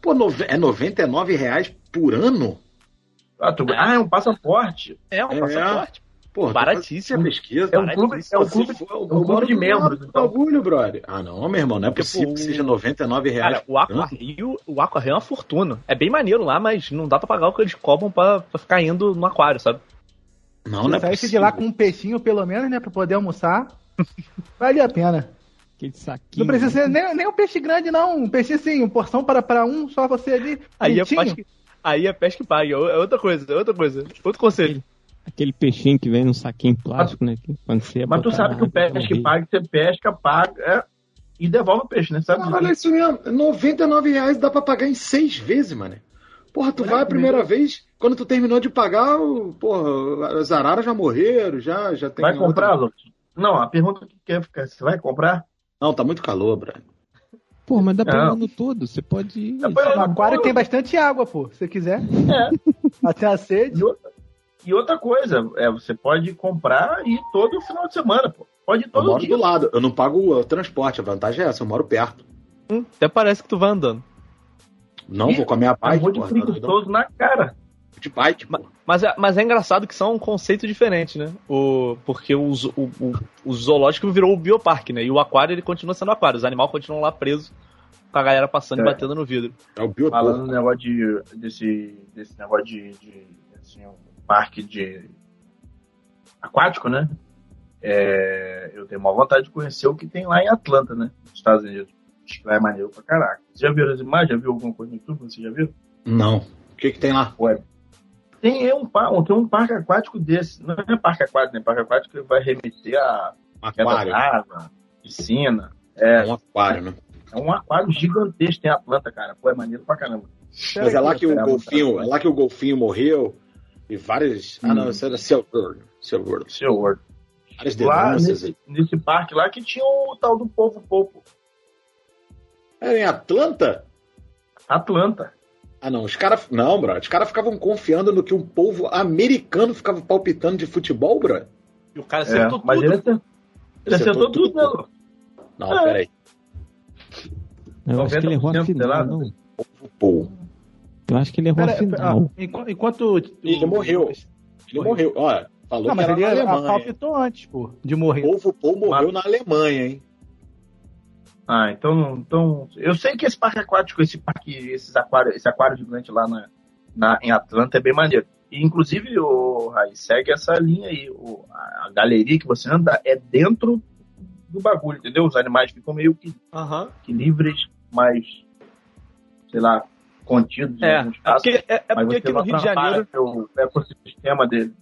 Pô, nove- é 99 reais por ano? Ah, tu- ah, é um passaporte. É um É. passaporte. Porra, Baratíssimo. pesquisa. É um clube, é um clube, for, é um eu clube de membros, então. bagulho, brother. Ah, não, meu irmão, não é Porque, possível pô, que seja 99 reais. Cara, o Aqua Rio, o Aqua Rio é uma fortuna. É bem maneiro lá, mas não dá pra pagar o que eles cobram pra, pra ficar indo no aquário, sabe? Não, Se não é saísse de possível. lá com um peixinho, pelo menos, né? Pra poder almoçar. vale a pena. Aquele saquinho. Não precisa ser nem, nem um peixe grande, não. Um peixe assim, uma porção para, para um, só você ali. Aí é, pesca, aí é pesca e paga. É outra coisa, é outra coisa. Outro conselho. Aquele peixinho que vem num saquinho plástico, né? que Quando você Mas tu sabe que o morrer. que paga, você pesca, paga é, e devolve o peixe, né? Sabe? Ah, olha isso mesmo. 99 reais dá pra pagar em seis vezes, mano. Porra, tu vai a primeira vez, quando tu terminou de pagar, o- porra, as araras já morreram, já, já tem. Vai outra- comprar, Lucas? Não, a pergunta que quer ficar, você vai comprar? Não, tá muito calor, brother. Pô, mas dá pra ir Não. o ano todo. Você pode ir No aquário tem bastante água, pô. Se você quiser. É. Até a sede. E outra, e coisa, é, você pode comprar e ir todo final de semana, pô. Pode ir Eu todo moro dia. do lado, eu não pago o transporte, a vantagem é essa, eu moro perto. Hum, até parece que tu vai andando. Não, vou com a minha É bike, porra, tá doidão? preguiçoso na cara. de bike, pô. Mas é, mas é engraçado que são um conceito diferente, né? O, porque o, o, o, o zoológico virou o bioparque, né? E o aquário ele continua sendo aquário. Os animais continuam lá presos, com a galera passando É. e batendo no vidro. É o biotopo. Falando negócio de, desse, desse negócio de, de assim, parque de aquático, né? É, eu tenho uma vontade de conhecer o que tem lá em Atlanta, né? Nos Estados Unidos. Acho que lá é maneiro pra caraca. Você já viu as imagens? Já viu alguma coisa no YouTube? Você já viu? Não. O que que tem lá? Tem é um, par- tem um parque aquático desse. Não é parque aquático, né? Parque aquático que vai remeter a Aquário. d'água, piscina. É É, um aquário, né? é um aquário gigantesco em Atlanta, cara. Pô, é maneiro pra caramba. Mas é lá que o Pera aí, golfinho, é lá que o golfinho morreu e várias. Ah, não, Hum. isso era. Silver. Seu Word. Várias Lá denúncias aí. nesse, nesse parque lá que tinha o tal do povo povo. É em Atlanta? Atlanta. Ah, não. Os caras. Não, bro. Os caras ficavam confiando no que um povo americano ficava palpitando de futebol, bro. E o cara É, acertou mas tudo. ele acertou, ele Acertou acertou tudo, né. Lu? Não, É. peraí. Eu acho que ele errou a 90% sei final, lá. não. Pô. Eu acho que ele errou a Pera, final. ah, enqu- enquanto. Ele morreu. Ele morreu. Olha, falou Não, que mas era ele na Alemanha. palpitou antes, pô, de morrer. O povo Paul morreu na Alemanha, hein? Ah, então, então. Eu sei que esse parque aquático, esse parque, esses aquários, esse aquário gigante lá na, na- em Atlanta é bem maneiro. E, inclusive, o Raí, segue essa linha aí. O, a, a galeria que você anda é dentro do bagulho, entendeu? Os animais ficam meio que, que livres, mas, sei lá, contidos É, em é espaço. porque, é, é porque aqui no não Rio de Janeiro. O ecossistema dele.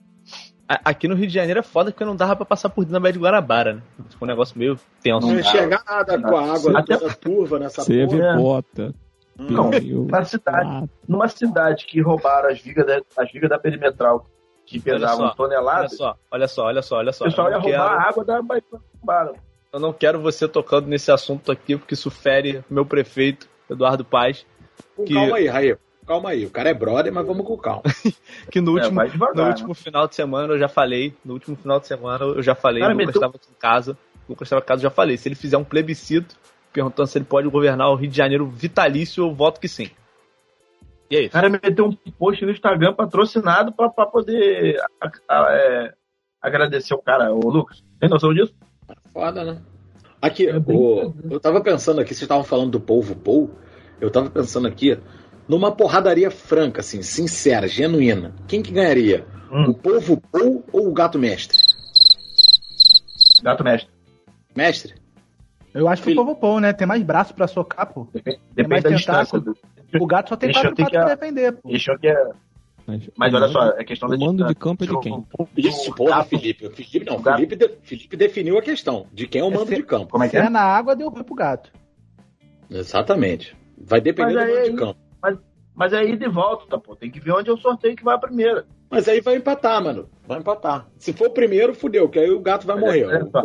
Aqui no Rio de Janeiro é foda porque não dava pra passar por dentro da Baía de Guarabara, né? Ficou um negócio meio tenso. Não ia dá. enxergar nada com a água Até- toda turva nessa Você porra. é. bota. Não, pneu, na cidade. Numa cidade que roubaram as vigas da, as vigas da perimetral, que pesavam toneladas, só, olha só, olha só, olha só. o pessoal eu, ia não roubar quero, a água da Baía roubaram. eu não quero você tocando nesse assunto aqui, porque isso fere meu prefeito, Eduardo Paz, Com que- Calma aí, Raí. Calma aí. O cara é brother, mas vamos com calma. que no É, último, vai devagar, no né? último final de semana eu já falei, no último final de semana eu já falei, Cara, o Lucas estava aqui em casa, o Lucas estava em casa, eu já falei, se ele fizer um plebiscito perguntando se ele pode governar o Rio de Janeiro vitalício, eu voto que sim. E é O cara meteu um post no Instagram patrocinado pra, pra poder a- a- é, agradecer o cara, o Lucas. Tem noção disso? Foda, né? Aqui, É bem o- eu tava pensando aqui, vocês estavam falando do povo Paul, eu tava pensando aqui, numa porradaria franca, assim, sincera, genuína. Quem que ganharia? Hum. O povo Paul ou o gato mestre? Gato mestre. Mestre? Eu acho que Filho. o povo pão, né? Tem mais braço pra socar, pô. Depende, mais depende da distância. Do, O gato só tem Deixa quatro patas que- pra defender, pô. acham que é. Mas, olha só, é questão da O mando de campo é de O- quem? Isso, porra, Felipe. Felipe não, Felipe, de- Felipe definiu a questão de quem é o mando Esse- de campo. Como é que Se é? é na água, deu ruim pro gato. Exatamente. Vai depender Mas do aí- de campo. Mas é ida e volta, pô. Tem que ver onde é o sorteio que vai a primeira. Mas aí vai empatar, mano. Vai empatar. Se for o primeiro, fudeu, que aí o gato vai É, morrer. é, só.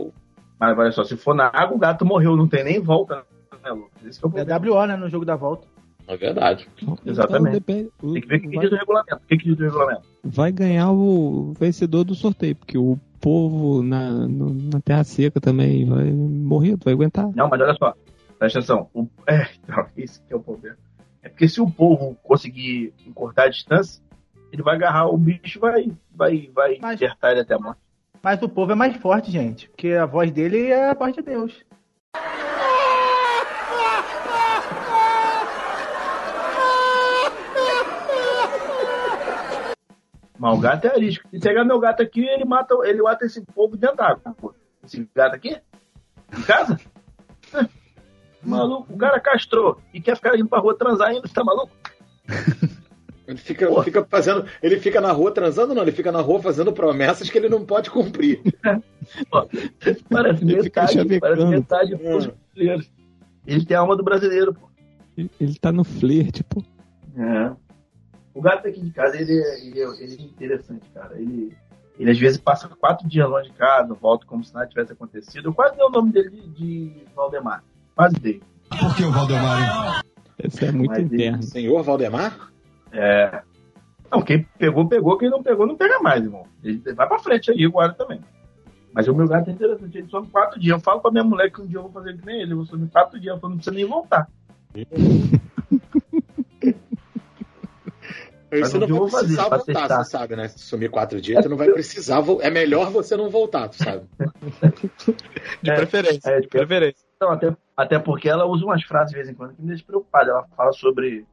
Mas olha só, se for na água, o gato morreu, não tem nem volta, né, Lucas? Esse é o É. WO, né? No jogo da volta. É verdade. Exatamente. Então, depende- o- Tem que ver o que, que vai, diz o regulamento. O que, que diz o regulamento? vai ganhar o vencedor do sorteio, porque o povo na, no- na Terra Seca também vai morrer, tu vai aguentar. Não, mas olha só. Presta atenção. O, é, então, esse que é o problema. É porque se o povo conseguir encurtar a distância, ele vai agarrar o bicho e vai, vai, vai Mas- acertar ele até a morte. Mas o povo é mais forte, gente. Porque a voz dele é a voz de Deus. Mas o gato é arisco. Se pegar meu gato aqui, ele mata, ele mata esse povo dentro d'água. Esse gato aqui? Em casa? É. Maluco, o cara castrou e quer ficar indo pra rua transar ainda, você tá maluco? Ele fica, fica fazendo. Ele fica na rua transando, não, ele fica na rua fazendo promessas que ele não pode cumprir. Parece Ele fica metade, parece metade dos brasileiros. Ele tem a alma do brasileiro, pô. Ele, ele tá no flerte, pô. É. O gato aqui de casa, ele é, ele é, ele é interessante, cara. Ele, ele às vezes passa quatro dias longe de casa, volta como se nada tivesse acontecido. Eu quase dei o nome dele de, de Valdemar. Quase dei. Por que o Valdemar? Esse é muito Mas ele- interno. Senhor Valdemar? É. Não, quem pegou, pegou. Quem não pegou, não pega mais, irmão. Ele vai pra frente aí agora também. Mas o meu gato é interessante. Ele some quatro dias. Eu falo pra minha mulher que um dia eu vou fazer que nem ele. Eu vou sumir quatro dias. Eu falo, não precisa nem voltar. Mas você um não vai precisar voltar, testar. você sabe, né? Se sumir quatro dias, você não vai precisar. É melhor você não voltar, tu sabe? De É, preferência. é, de preferência. Então, até, até porque ela usa umas frases de vez em quando que me deixa preocupada. Ela fala sobre: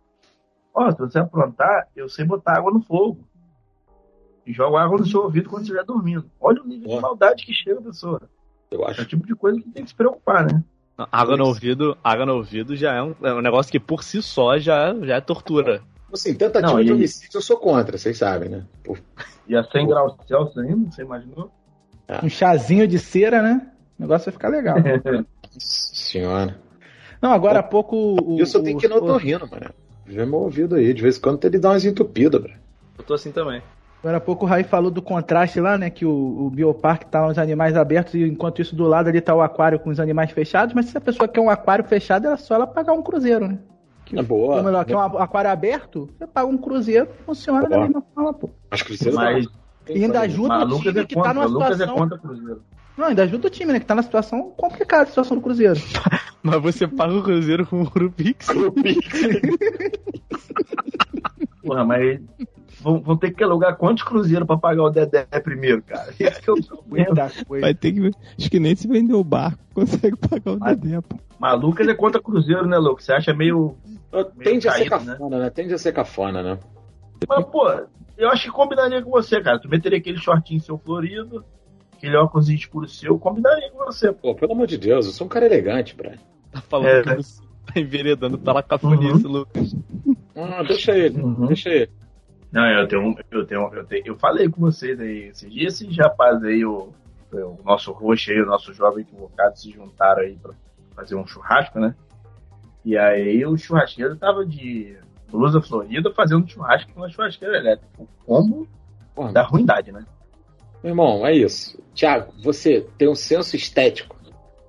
Ó, se você aprontar, eu sei botar água no fogo. E jogo água no seu ouvido quando você estiver dormindo. Olha o nível de maldade que chega a pessoa. Eu É o acho. tipo de coisa que tem que se preocupar, né? Água no ouvido, água no ouvido já é um, é um negócio que por si só já, já é tortura. Assim, tentativa Não, de homicídio eu sou contra, vocês sabem, né? Pô, E a 100 graus Celsius ainda, você imaginou? Um chazinho de cera, né? O negócio vai ficar legal. senhora. Não, agora há pouco. O, Eu só tenho o- que ir no o- otorrino, mano. Vê meu ouvido aí. De vez em quando ele dá umas entupidas, bro. Eu tô assim também. Agora há pouco o Raí falou do contraste lá, né? Que o, o bioparque tá os animais abertos e enquanto isso do lado ali tá o aquário com os animais fechados. Mas se a pessoa quer um aquário fechado, é só ela pagar um cruzeiro, né? É boa. Ou melhor, quer um aquário aberto, você paga um cruzeiro, funciona da Boa. mesma forma, pô. Mas Cruzeiro Mas não. E ainda ajuda o time é que tá numa é situação. contra Cruzeiro. Não, ainda ajuda o time, né? Que tá na situação complicada, a situação do Cruzeiro. Mas você paga o cruzeiro com o Urupix? Porra, mas vão, vão ter que alugar quantos cruzeiros pra pagar o Dedé primeiro, cara? Esse que é o problema. Muita coisa. Vai ter que. Acho que nem se vender o barco consegue pagar o Mas- Dedé, pô. Mas Lucas é contra Cruzeiro, né, Lucas? Você acha meio. Tende a ser caído, né? cafona, né? Tende a ser cafona, né? Mas, pô, eu acho que combinaria com você, cara. Tu meteria aquele shortinho seu florido, aquele óculos escuro seu, combinaria com você. Pô, pelo amor de Deus, eu sou um cara elegante, Brian. Tá falando É. que você tá enveredando pela cafonice, Lucas. Ah, deixa ele, Uhum. deixa ele. Não, eu tenho, um- eu tenho, eu tenho, eu falei com vocês aí esses dias, esses rapazes aí, o, o nosso roxo aí, o nosso jovem equivocado se juntaram aí pra fazer um churrasco, né? E aí o churrasqueiro tava de blusa florida fazendo churrasco com uma churrasqueira elétrica. O combo Porra, da ruindade, né? Meu irmão, é isso. Tiago, você tem um senso estético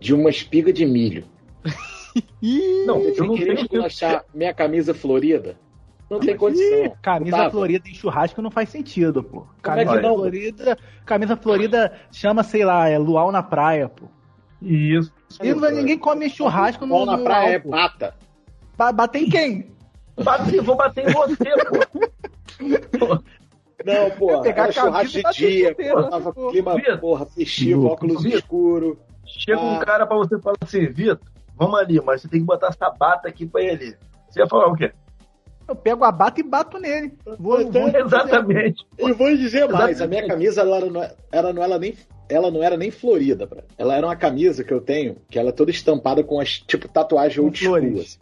de uma espiga de milho. Não, eu não querer tenho esculachar minha camisa florida? Não tem condição. Camisa Otávio, florida em churrasco não faz sentido, pô. É Camisa não? florida. Camisa florida chama, sei lá, é luau na praia, pô. Isso. E não- ninguém come churrasco no, Pau na praia é luau, pô. pata. Ba- Bater em quem? Bate, vou bater em você, pô. Não, pô, pegar era churrasco de dia, pô, tava pô. clima, Vitor. porra, festivo, óculos Vitor. escuro. Chega um Ah. cara pra você e fala assim, Vitor, vamos ali, mas você tem que botar essa bata aqui pra ele. Você ia falar o quê? Eu pego a bata e bato nele. Vou, Então, vou- Exatamente. E vou dizer mais, Exatamente. a minha camisa ela não, é- ela não, ela nem, ela não era nem florida, pra- ela era uma camisa que eu tenho, que ela é toda estampada com as tipo tatuagem old school. assim.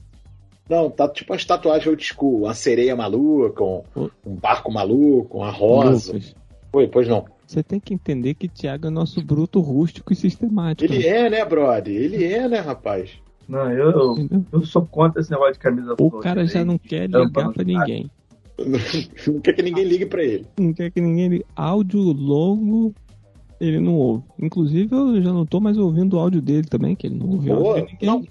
Não, tá tipo as tatuagens old school, uma sereia maluca, um, um barco maluco, uma rosa. Lucas, Oi, pois não. você tem que entender que Thiago é nosso bruto rústico e sistemático. Ele é, né, brother? Ele é, né, rapaz? Não, eu, eu, sou contra esse negócio de camisa O cara já não quer ligar pra ninguém. Não quer que ninguém ligue pra ele. Não quer que ninguém ligue. Áudio longo, ele não ouve. Inclusive, eu já não tô mais ouvindo o áudio dele também, que ele não ouve Boa. áudio de ninguém. Não.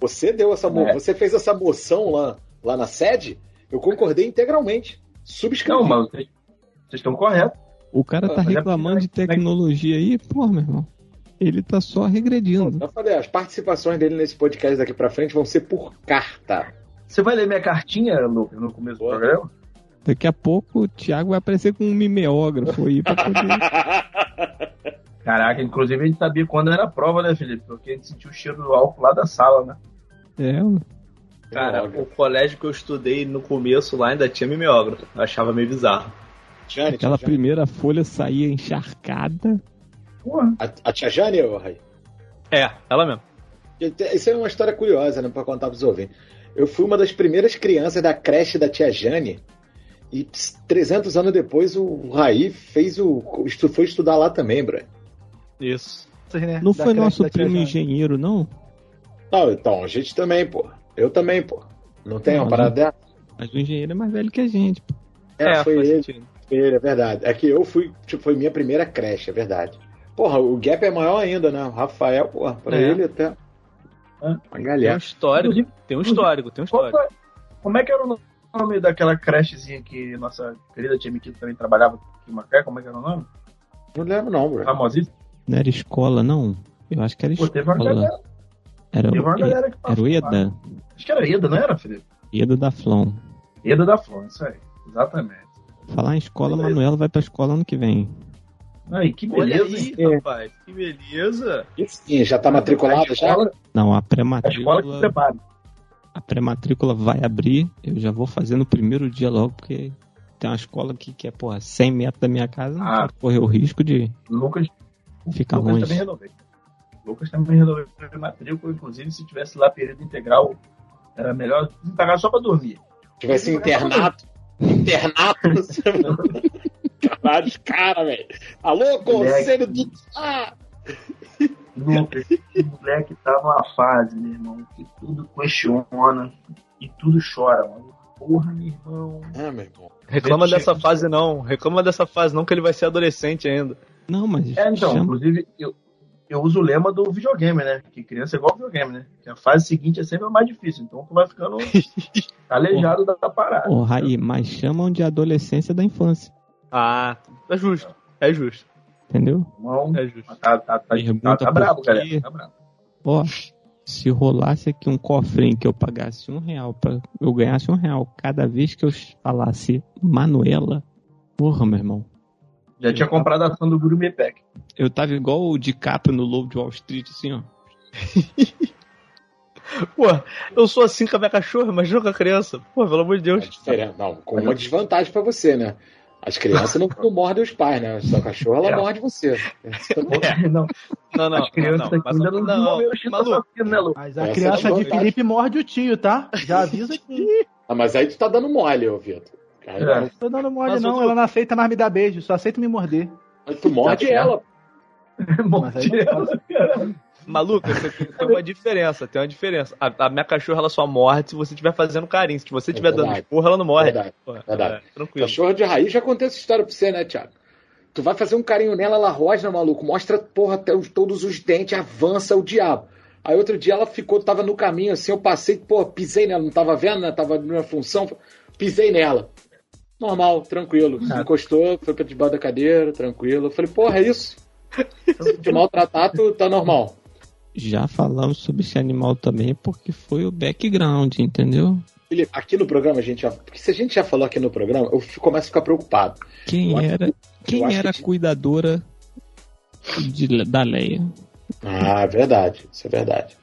Você deu essa mo- É. você fez essa moção lá, lá na sede, eu concordei integralmente. Subscrevi. Não, mas vocês estão corretos. O cara tá reclamando de tecnologia aí, pô, meu irmão. Ele tá só regredindo. Eu falei, as participações dele nesse podcast daqui pra frente vão ser por carta. Você vai ler minha cartinha, Lucas, no começo Boa. do programa? Daqui a pouco o Thiago vai aparecer com um mimeógrafo aí pra poder. Caraca, inclusive a gente sabia quando era a prova, né, Felipe? Porque a gente sentiu o cheiro do álcool lá da sala, né? É, Cara, o colégio que eu estudei no começo lá ainda tinha mimeógrafo. Eu achava meio bizarro. Jane, aquela Jane. primeira folha saía encharcada. Porra. A, a tia Jane, Rai? É, ela mesmo. Isso é uma história curiosa, né, pra contar pros ouvintes. Eu fui uma das primeiras crianças da creche da tia Jane e ps, 300 anos depois o Raí fez o foi estudar lá também, bro. Isso. né? Não Da foi nosso primo engenheiro, não? Não, então, a gente também, pô. Eu também, pô. Não tem uma parada dessa? Mas o engenheiro é mais velho que a gente. pô. É, foi faz ele, sentido. foi ele, é verdade. É que eu fui, tipo, foi minha primeira creche, é verdade. Porra, o gap é maior ainda, né? O Rafael, porra, pra É. ele até. É. Uma Tem um galera. histórico, tem um histórico, tem um histórico. foi- Como é que era o nome daquela crechezinha que nossa querida tia Miquita também trabalhava aqui em Macaé? Como é que era o nome? Não lembro, não, bro. Famosíssima? Não era escola, não? Eu acho que era Pô, teve uma escola. galera, Era, teve uma o, galera que era o. EDA. Acho que era Eda, não era, Felipe? EDA da Flon. Eda da Flor, isso aí. Exatamente. Falar em escola, Beleza. Manuela vai pra escola ano que vem. Aí, que beleza, aí, hein? rapaz. Que beleza. Sim, já tá matriculado a já? escola, Não, a a escola que pré-matrícula. prepara. A pré-matrícula vai abrir. Eu já vou fazer no primeiro dia logo, porque tem uma escola aqui que é, porra, 100 metros da minha casa. Não Ah. quero correr o risco de Lucas, ficar Lucas longe. também renovei. Lucas também renovei matrícula, inclusive se tivesse lá período integral, era melhor pagar só pra dormir. Tivesse internato. Internato. Caralho, os caras, velho. Alô, conselho do. Ah! Lucas, esse moleque tá numa fase, meu irmão, que tudo questiona e tudo chora, mano. Porra, meu irmão. Ah, meu irmão. Reclama dessa fase não. Reclama dessa fase não, que ele vai ser adolescente ainda. Não, mas É, então, chama- inclusive, eu, eu uso o lema do videogame, né? Que criança é igual videogame, né? Que a fase seguinte é sempre a mais difícil. Então tu vai ficando aleijado da, da parada. Ô, Raí, mas chamam de adolescência da infância, Ah, é justo. É justo. entendeu? Irmão, É justo. tá, tá, tá, tá, tá brabo, galera. Tá brabo. Ó, se rolasse aqui um cofrinho que eu pagasse um real, pra, eu ganhasse um real cada vez que eu falasse Manuela, porra, meu irmão. Já tinha comprado a ação do Gourmet Pack. Eu tava igual o DiCaprio no Lobo de Wall Street, assim, ó. Pô, eu sou assim com a minha cachorra, imagina com a criança. Pô, pelo amor de É Deus. diferente. Não, com uma desvantagem pra você, né? As crianças não, não mordem os pais, né? A sua cachorra, ela É. morde você. Não, Não, não, as crianças não, não. Mas ainda não maluco. né, Lu? Mas a Essa criança é de. Felipe morde o tio, tá? Já avisa que Ah, mas aí tu tá dando mole, ô Vitor. É. não. tô dando mole, Mas não. Ela não aceita mais me dar beijo, só aceita me morder. Aí tu morde Tá certo. ela. Maluco, tem, uma diferença, tem uma diferença. A, a minha cachorra ela só morde se você estiver fazendo carinho. Se você estiver dando verdade. esporro, ela não morre. Verdade. Pô, verdade. é, tranquilo. Cachorro de raiz já contei essa história pra você, né, Thiago? Tu vai fazer um carinho nela, ela rosna, maluco. Mostra, porra, todos os dentes, avança o diabo. Aí outro dia ela ficou, tava no caminho assim, eu passei, pô, pisei nela, não tava vendo, né? Tava numa função, pisei nela. Normal, tranquilo. Encostou, foi pra debaixo da cadeira, tranquilo. Eu falei, porra, é isso? Se te maltratar, tu tá normal. Já falamos sobre esse animal também porque foi o background, entendeu? Felipe, aqui no programa, a gente já. Porque se a gente já falou aqui no programa, eu fico- começo a ficar preocupado. Quem Eu era, eu quem era a que- cuidadora de- da Leia? Ah, é verdade. Isso é verdade.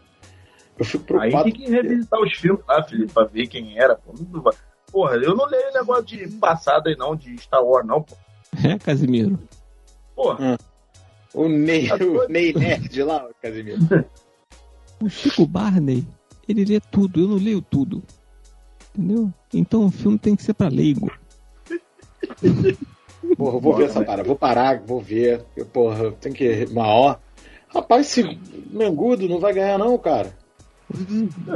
Eu fico Aí preocupado. tem que revisitar os filmes lá, Felipe, pra ver quem era. Pô. Porra, eu não leio negócio de passado aí não, de Star Wars não, pô. É, Casimiro? Porra, O Ney, o? Ney Nerd lá, o Casimiro. O Chico Barney, ele lê tudo, eu não leio tudo. Entendeu? Então o filme tem que ser pra leigo. Porra, eu vou ver essa parada. Vou parar, vou ver. Eu, Porra, tem que. Maior. Rapaz, esse Mengudo não vai ganhar, não, cara.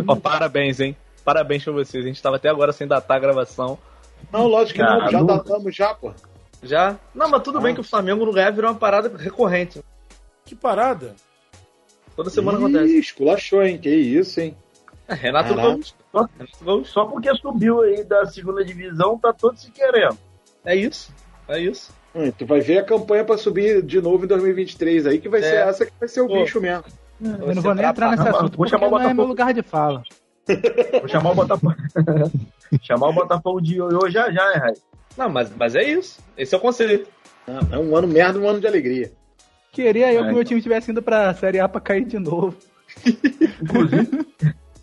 Ó, parabéns, hein? Parabéns pra vocês. A gente tava até agora sem datar a gravação. Não, lógico que Ah, não. Já datamos já, pô. Já? Não, mas tudo Ah. bem que o Flamengo não ganhar virou uma parada recorrente. Que parada? Toda semana Ih, acontece. esculachou, hein? Que isso, hein? É, Renato. Renato Gaúcho. só porque subiu aí da segunda divisão, tá todo se querendo. É isso. É isso. Hum, tu vai ver a campanha pra subir de novo em 2023 aí, que vai É. ser essa que vai ser o Pô. bicho mesmo. Eu não vou nem entrar nesse Vou assunto, porque chamar o não é Botafogo. meu lugar de fala. Vou chamar o Botafogo. chamar o Botafogo de ioiô já já, hein, Rai? Não, mas, mas é isso. Esse é o conceito. É um ano merda, um ano de alegria. Queria eu É. que meu time tivesse indo pra Série A pra cair de novo. Inclusive,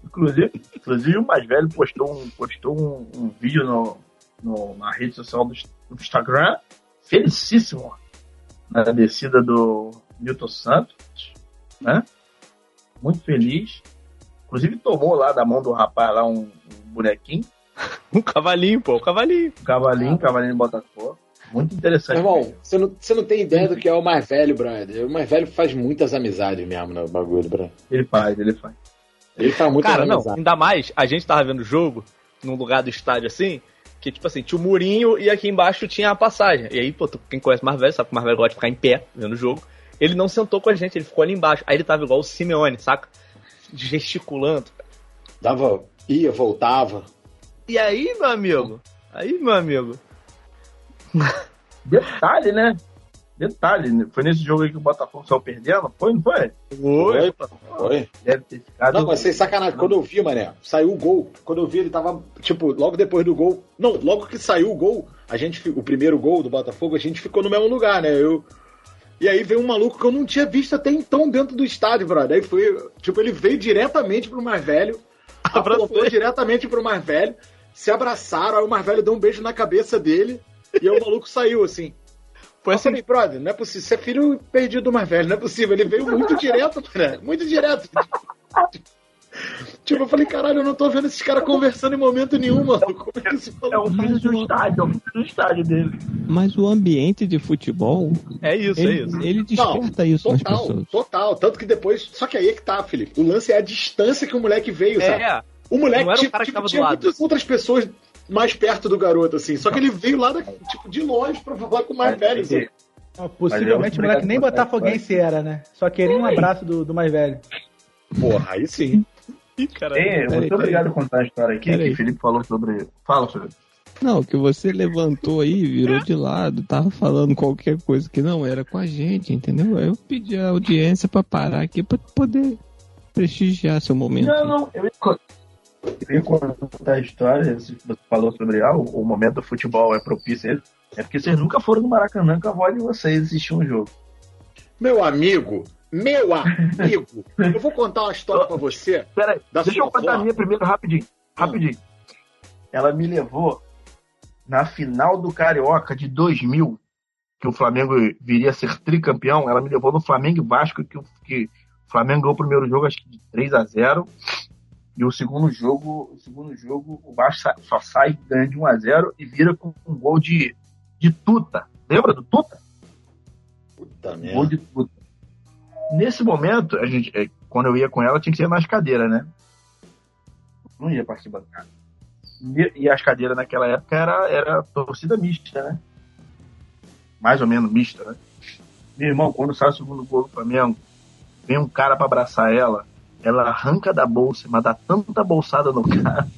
inclusive, inclusive o mais velho postou um, postou um, um vídeo no, no- na rede social do, do Instagram, felicíssimo, na descida do Newton Santos, né? Muito feliz. Inclusive tomou lá da mão do rapaz lá um, um bonequinho, Um cavalinho, pô, um cavalinho. um cavalinho, um cavalinho de Botafogo. Muito interessante. Meu irmão, você não, você não tem ideia do que é o mais velho, brother. O mais velho faz muitas amizades mesmo no bagulho, brother. Ele faz, ele faz. Ele faz muitas Cara, não, amizades. ainda mais, a gente tava vendo o jogo num lugar do estádio assim, que tipo assim, tinha o murinho e aqui embaixo tinha a passagem. E aí, pô, tu- quem conhece o mais velho sabe que o mais velho gosta de ficar em pé vendo o jogo. Ele não sentou com a gente, ele ficou ali embaixo. Aí ele tava igual o Simeone, saca? Gesticulando. Dava, ia, voltava. E aí, meu amigo? Aí, meu amigo. Detalhe, né? Detalhe, né? foi nesse jogo aí que o Botafogo saiu perdendo? Foi, não foi? Oi, Foi? Deve ter ficado. Não, mas sem sacanagem. Quando eu vi, mané, saiu o gol. Quando eu vi, ele tava, tipo, logo depois do gol. Não, logo que saiu o gol, a gente, o primeiro gol do Botafogo, a gente ficou no mesmo lugar, né? Eu. E aí veio um maluco que eu não tinha visto até então dentro do estádio, brother. Aí foi, tipo, ele veio diretamente pro mais velho, apontou Abraçou. diretamente pro mais velho, se abraçaram, aí o mais velho deu um beijo na cabeça dele, e aí o maluco saiu assim. Foi Eu assim, falei, brother, não é possível. Você é filho perdido do mais velho, não é possível. Ele veio muito direto, cara. Muito direto. Tipo, eu falei, caralho, eu não tô vendo esses caras conversando em momento nenhum, mano. Como é que esse É maluco... o filho do estádio, é o filho do estádio dele. Mas o ambiente de futebol, é isso, é ele, isso. ele desperta isso nas Total, pessoas. total. Tanto que depois. Só que aí é que tá, Felipe. O lance é a distância que o moleque veio, sabe? É, O moleque Não era o tipo, cara que tipo, tava do tinha lado. muitas outras pessoas mais perto do garoto, assim. Só que ele veio lá, da, tipo, de longe pra falar com o mais velho. assim. Ó, Possivelmente o moleque nem botafoguense era, né? Só queria um abraço do, do mais velho. Porra, aí sim. Ih, cara. Tem, Peraí, muito obrigado por contar a história aqui, Peraí. que o Felipe falou sobre. Fala, Felipe. Não, que você levantou aí, virou de lado, tava falando qualquer coisa que não era com a gente, entendeu? Eu pedi a audiência pra parar aqui pra poder prestigiar seu momento. Não, não, eu ia, co- eu ia contar a história. Você falou sobre ah, o, o momento do futebol é propício. a ele. É porque vocês nunca foram no Maracanã com a avó de vocês assistir um jogo. Meu amigo, meu amigo, eu vou contar uma história pra você. Pera aí, Da deixa eu contar a minha primeiro rapidinho. Rapidinho. Ela me levou na final do Carioca de 2000, que o Flamengo viria a ser tricampeão. Ela me levou no Flamengo e Vasco, que, o- que o Flamengo ganhou o primeiro jogo, acho que de 3 a 0 E o segundo jogo, o segundo jogo, o Vasco só sai ganhando de 1 a 0 e vira com um gol de, de Tuta. Lembra do Tuta? Puta Gol de tudo. Nesse momento, a gente, é, quando eu ia com ela, tinha que ser nas cadeiras, né? Não ia partir bancada. E, e as cadeiras naquela época era, era torcida mista, né? Mais ou menos mista, né? Meu irmão, quando sai o segundo gol do Flamengo, vem um cara pra abraçar ela, ela arranca da bolsa, mas dá tanta bolsada no cara.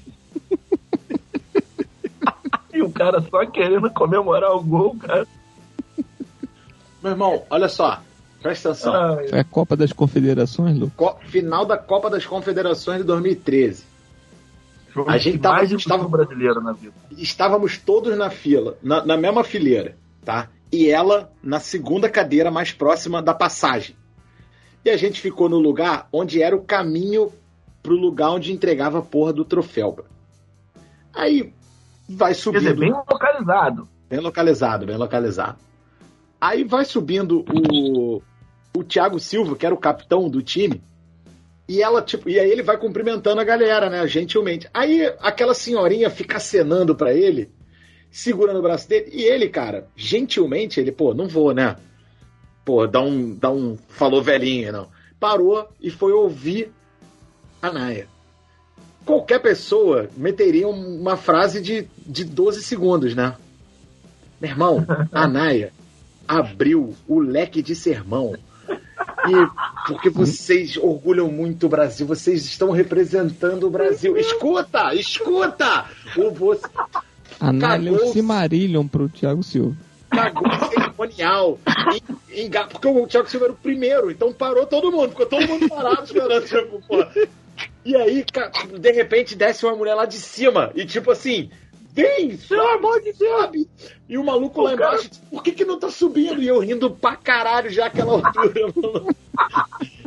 e o cara só querendo comemorar o gol, cara. Meu irmão, olha só. Presta atenção. Ai, É a Copa das Confederações, Lu? Co- Final da Copa das Confederações de 2013. jogo A gente tava- mais estava- estava brasileiro na vida. Estávamos todos na fila, na, na mesma fileira, tá? E ela na segunda cadeira mais próxima da passagem. E a gente ficou no lugar onde era o caminho pro lugar onde entregava a porra do troféu. bro. Aí vai Quer subindo. dizer, bem localizado. Bem localizado, bem localizado. Aí vai subindo o, o Thiago Silva, que era o capitão do time, e ela, tipo, e aí ele vai cumprimentando a galera, né, gentilmente. Aí aquela senhorinha fica acenando pra ele, segurando o braço dele, e ele, cara, gentilmente, ele, pô, não vou, né? Pô, dá um, dá um, falou velhinha, não. Parou e foi ouvir a Naya. Qualquer pessoa meteria uma frase de, de 12 segundos, né? Meu irmão, a Naya abriu o leque de sermão. E porque vocês orgulham muito o Brasil, vocês estão representando o Brasil. Escuta, escuta! O você A Nália é o Cagou. Cimarillion pro Thiago Silva. Cagou cerimonial. E- enga- Porque o Thiago Silva era o primeiro, então parou todo mundo, ficou todo mundo parado esperando. Tipo, pô. E aí, de repente, desce uma mulher lá de cima e, tipo assim, vem, pelo amor de Deus. E o maluco lá O cara- embaixo, por que que não tá subindo? E eu rindo pra caralho já aquela altura, mano.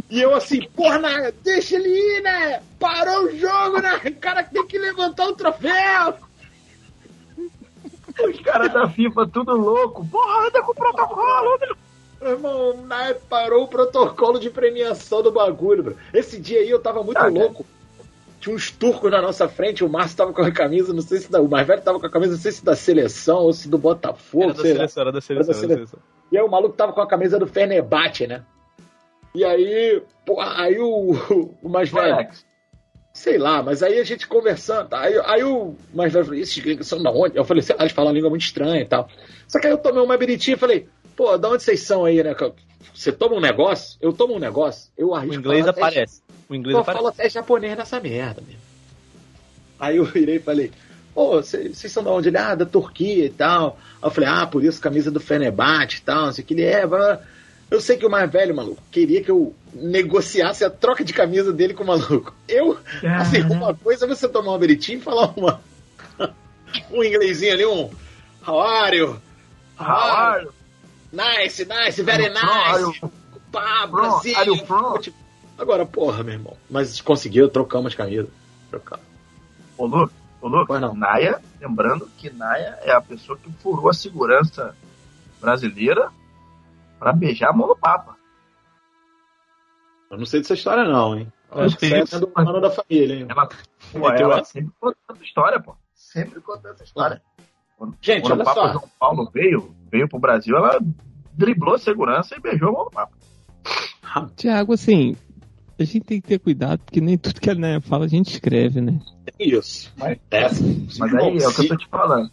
E eu assim, porra, deixa ele ir, né? Parou o jogo, né? O cara tem que levantar o troféu. Os caras da FIFA tudo louco. Porra, anda com o protocolo. Meu irmão, parou o protocolo de premiação do bagulho, bro. Esse dia aí eu tava muito Ah, cara. louco. Tinha uns turcos na nossa frente, o Márcio tava com a camisa, não sei se da, o mais velho tava com a camisa, não sei se da seleção ou se do Botafogo, Era da seleção, era da seleção. Era da era da seleção. E aí o maluco tava com a camisa do Fernebate, né? E aí, pô, aí o, o mais velho, Alex, sei lá, mas aí a gente conversando, aí, aí o mais velho falou, esses gringos são da onde? Eu falei, eles falam uma língua muito estranha e tal. Só que aí eu tomei uma beritinha e falei, pô, da onde vocês são aí, né? Você toma um negócio, eu tomo um negócio, eu O arrisco inglês falar até- aparece. O inglês eu aparece. falo até japonês nessa merda, mesmo. Aí eu virei e falei, ô, vocês são da onde? Ele, ah, da Turquia e tal. Aí eu falei, ah, por isso camisa do Fenerbahçe e tal, não sei o que ele é. blá, blá. Eu sei que o mais velho, maluco, queria que eu negociasse a troca de camisa dele com o maluco. Eu, assim, uma coisa é você tomar uma beritinha e falar uma. um inglesinho ali, um. How are you? how are you? Nice, nice, very nice. Pá? Brasil. Agora, porra, meu irmão. Mas conseguiu, trocamos camisa. Trocamos. Ô, Lu, ô, Lu, não. Naia, lembrando que Naia é a pessoa que furou a segurança brasileira pra beijar a mão do Papa. Eu não sei dessa história, não, hein? Eu acho que isso é do mano da família, hein? Ela, pô, ela sempre conta essa história, pô. Sempre conta essa história. Quando, Gente, quando olha o Papa só. João Paulo veio, veio pro Brasil, ela driblou a segurança e beijou a mão do Papa. Tiago, assim, a gente tem que ter cuidado, porque nem tudo que a fala a gente escreve, né? Isso. Mas- Essa. Mas aí é o que eu tô te falando.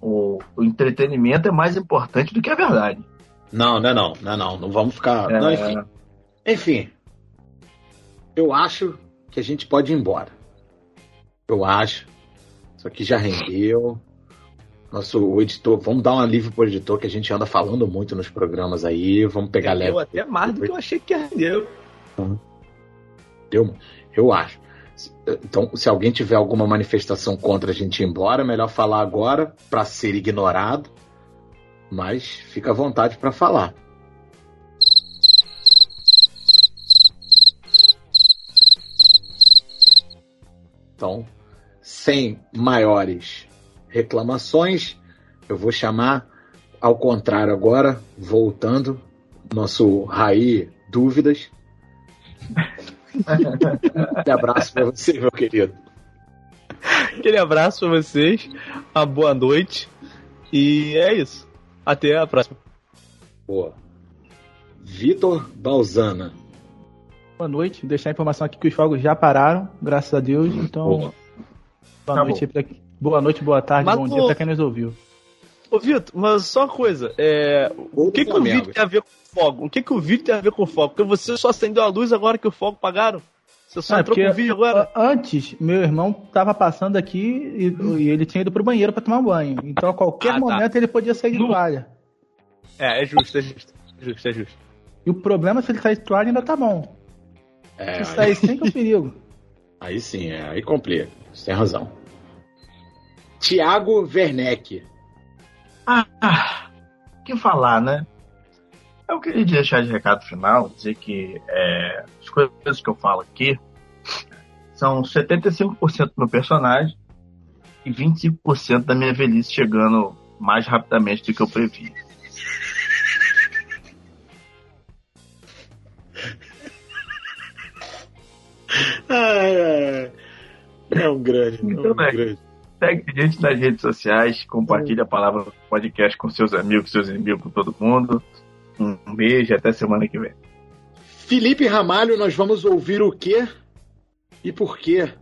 O, o entretenimento é mais importante do que a verdade. Não, não é não, não é não. Não vamos ficar. É, Não, enfim. Enfim. Eu acho que a gente pode ir embora. Eu acho. Isso aqui já rendeu. Nosso o editor, vamos dar um alívio pro editor, que a gente anda falando muito nos programas aí. Vamos pegar leve. Deu até mais do que eu achei que rendeu. Deu? Eu acho. Então, se alguém tiver alguma manifestação contra a gente ir embora, é melhor falar agora para ser ignorado. Mas fica à vontade para falar. Então, sem maiores reclamações, eu vou chamar ao contrário agora, voltando, nosso Raí Dúvidas. Um abraço para você, meu querido. Aquele abraço pra vocês, uma boa noite. E é isso. Até a próxima. Boa. Vitor Balzana. Boa noite. Deixar a informação aqui que os fogos já pararam, graças a Deus. Então, Boa. boa, Tá noite aí pra... Boa noite, boa tarde, Mas bom o- dia pra quem nos ouviu. Ô, Vitor, mas só uma coisa. É... O que, que o vídeo tem a ver com o fogo? O que, que o vídeo tem a ver com o fogo? Porque você só acendeu a luz agora que o fogo pagaram? Você só Ah, entrou porque com o vídeo agora? Antes, meu irmão tava passando aqui e, e ele tinha ido pro banheiro pra tomar banho. Então, a qualquer Ah, tá. momento, ele podia sair de No- toalha. É, é justo, é justo. É justo, é justo. E o problema é se ele sair de toalha ainda tá bom. É, Se sair sem que é um perigo. Aí sim, é, aí complica. Você tem razão. Tiago Werneck. Ah, ah, o que falar, né? Eu queria deixar de recado final, dizer que é, as coisas que eu falo aqui são 75% do meu personagem e 25% da minha velhice chegando mais rapidamente do que eu previ. É um grande. É um Então, grande. Segue a gente nas redes sociais, compartilha a palavra do podcast com seus amigos, seus inimigos, com todo mundo. Um beijo até semana que vem. Felipe Ramalho, nós vamos ouvir o quê e por quê.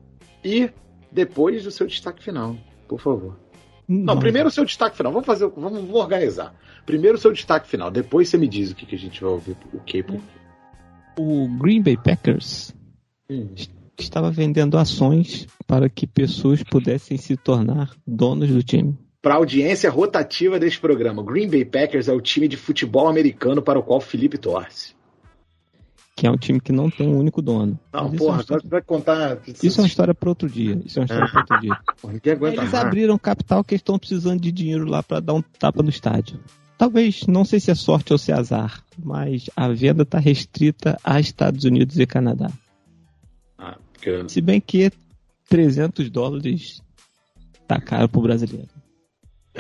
E depois do seu destaque final, por favor. Não, primeiro o seu destaque final. Vamos fazer, vamos, vamos organizar. Primeiro o seu destaque final, depois você me diz o que, que a gente vai ouvir, o que e por quê. O Green Bay Packers Hum. estava vendendo ações para que pessoas pudessem se tornar donos do time. Para a audiência rotativa deste programa, o Green Bay Packers é o time de futebol americano para o qual o Felipe torce. que é um time que não tem um único dono. Não, Mas isso é porra, uma história- agora vai contar. Isso é uma história para outro dia. Isso é uma história para outro dia. Porra, Eles abriram capital que estão precisando de dinheiro lá para dar um tapa no estádio. Talvez, não sei se é sorte ou se é azar, mas a venda está restrita a Estados Unidos e Canadá. Ah, porque- Se bem que 300 dólares tá caro pro brasileiro.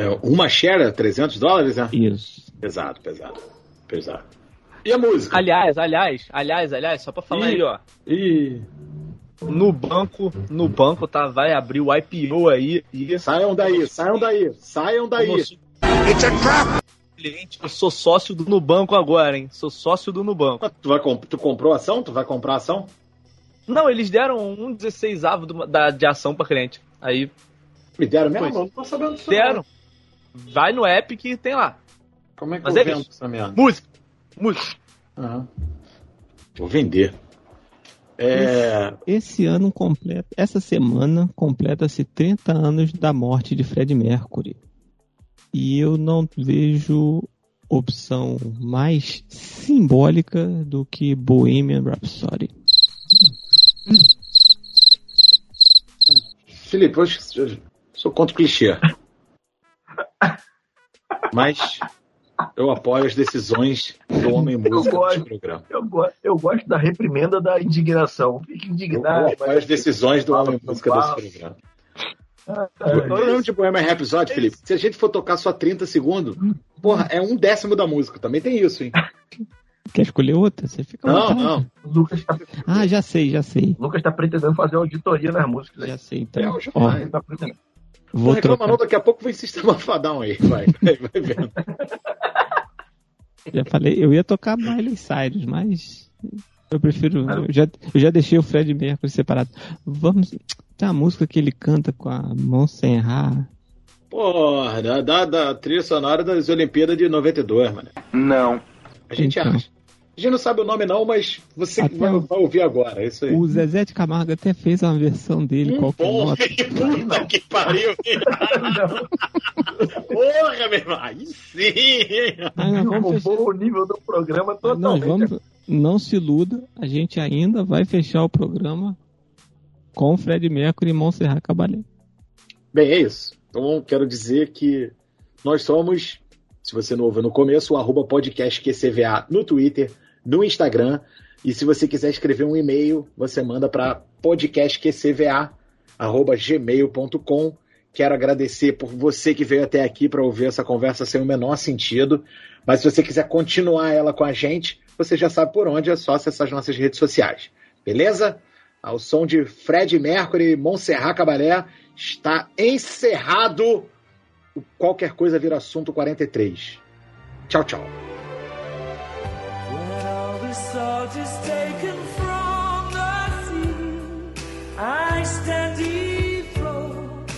É, uma share é 300 dólares, né? Isso. Pesado, pesado. Pesado. E a música? Aliás, aliás, aliás, aliás, só pra falar Ih. aí, ó. Ih, No banco, no banco, tá? Vai abrir o IPO aí e. saiam daí, saiam daí, saiam daí. Como eu sou- Cliente, eu sou sócio do Nubanco agora, hein? Sou sócio do Nubanco. Tu, vai comp- tu comprou ação? Tu vai comprar ação? Não, eles deram um 16 avo do- da, de ação pra cliente. Aí Me deram mesmo? Eu Não tô sabendo disso. deram. Vai no app que tem lá. Como é que Mas eu é vendo isso. essa merda? Música. Música. Aham. Vou vender. É. Esse ano completa, essa semana completa-se 30 anos da morte de Fred Mercury. E eu não vejo opção mais simbólica do que Bohemian Rhapsody. Felipe, eu sou contra o clichê. Mas eu apoio as decisões do homem música gosto. desse programa. Eu, go- eu gosto da reprimenda da indignação. Fique Eu, indignado. eu apoio as decisões do homem música desse programa. Ah, O programa de Bohemian Rhapsody, Felipe, se a gente for tocar só 30 segundos, porra, é um décimo da música. Também tem isso, hein? Quer escolher outra? Você fica Não, não. Lucas está Ah, já sei, já sei. Lucas tá pretendendo fazer auditoria nas músicas. aí. Já sei, então. Eu já Ó. Ele tá pretendendo. Não vou reclama trocar. não, daqui a pouco vem Sistema Fadão aí. Vai, vai, vai vendo. Já falei, eu ia tocar Miley Cyrus, mas eu prefiro. Eu já, eu já deixei o Fred Mercury separado. Vamos. Tem uma música que ele canta com a Montserrat. Porra, da, da, da trilha sonora das Olimpíadas de 92, mano. Não. A gente Então. acha. A gente não sabe o nome não, mas você Até vai, o- vai ouvir agora, é isso aí. O Zezé de Camargo até fez uma versão dele, qualquer Bom, nota. puta que pariu. Porra, meu irmão. Aí sim. Não, vamos fechar. Roubou o nível do programa Não, totalmente. vamos, não se iluda, a gente ainda vai fechar o programa com Fred Mercury e Montserrat Caballé. Bem, é isso. Então, quero dizer que nós somos, se você não ouviu no começo, o arroba podcast QCVA no Twitter, no Instagram. E se você quiser escrever um e-mail, você manda para podcastqcva.gmail.com. Quero agradecer por você que veio até aqui para ouvir essa conversa sem o menor sentido. Mas se você quiser continuar ela com a gente, você já sabe por onde, é só acessar as nossas redes sociais. Beleza? Ao som de Fred Mercury e Montserrat Cabalé, está encerrado o Qualquer Coisa Vira Assunto 43. Tchau, tchau. Salt is taken from the sea, I stand defloat.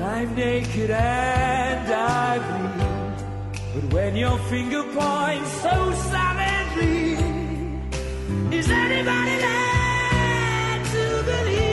I'm naked and I bleed. But when your finger points so silently, is anybody there to believe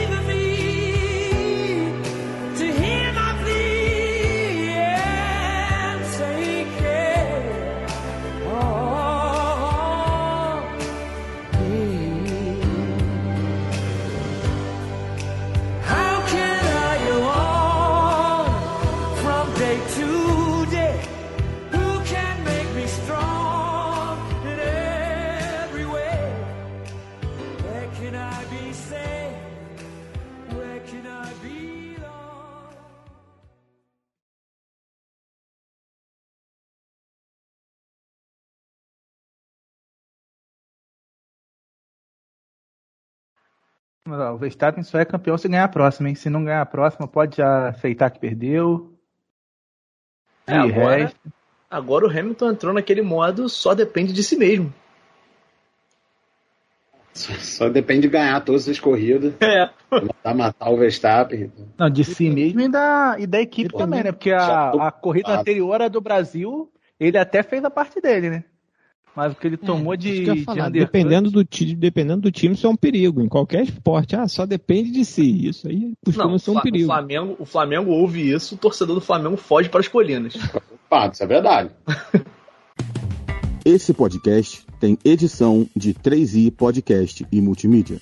o Verstappen só é campeão se ganhar a próxima, hein? Se não ganhar a próxima, pode já aceitar que perdeu. É, E agora, resto- agora o Hamilton entrou naquele modo só depende de si mesmo. Só, só depende de ganhar todas as corridas, É. matar, matar o Verstappen. Não, de si mesmo e da, e da equipe Ele também, né? Porque a, a corrida anterior a do Brasil, ele até fez a parte dele, né? Mas o que ele tomou É, de, que eu ia de falar, undercut- dependendo, do time, dependendo do time, isso é um perigo. Em qualquer esporte, ah, só depende de si. Isso aí costuma ser um Fla- o perigo. Flamengo, o Flamengo ouve isso, o torcedor do Flamengo foge para as colinas. Pá, isso é verdade. Esse podcast tem edição de 3i Podcast e Multimídia.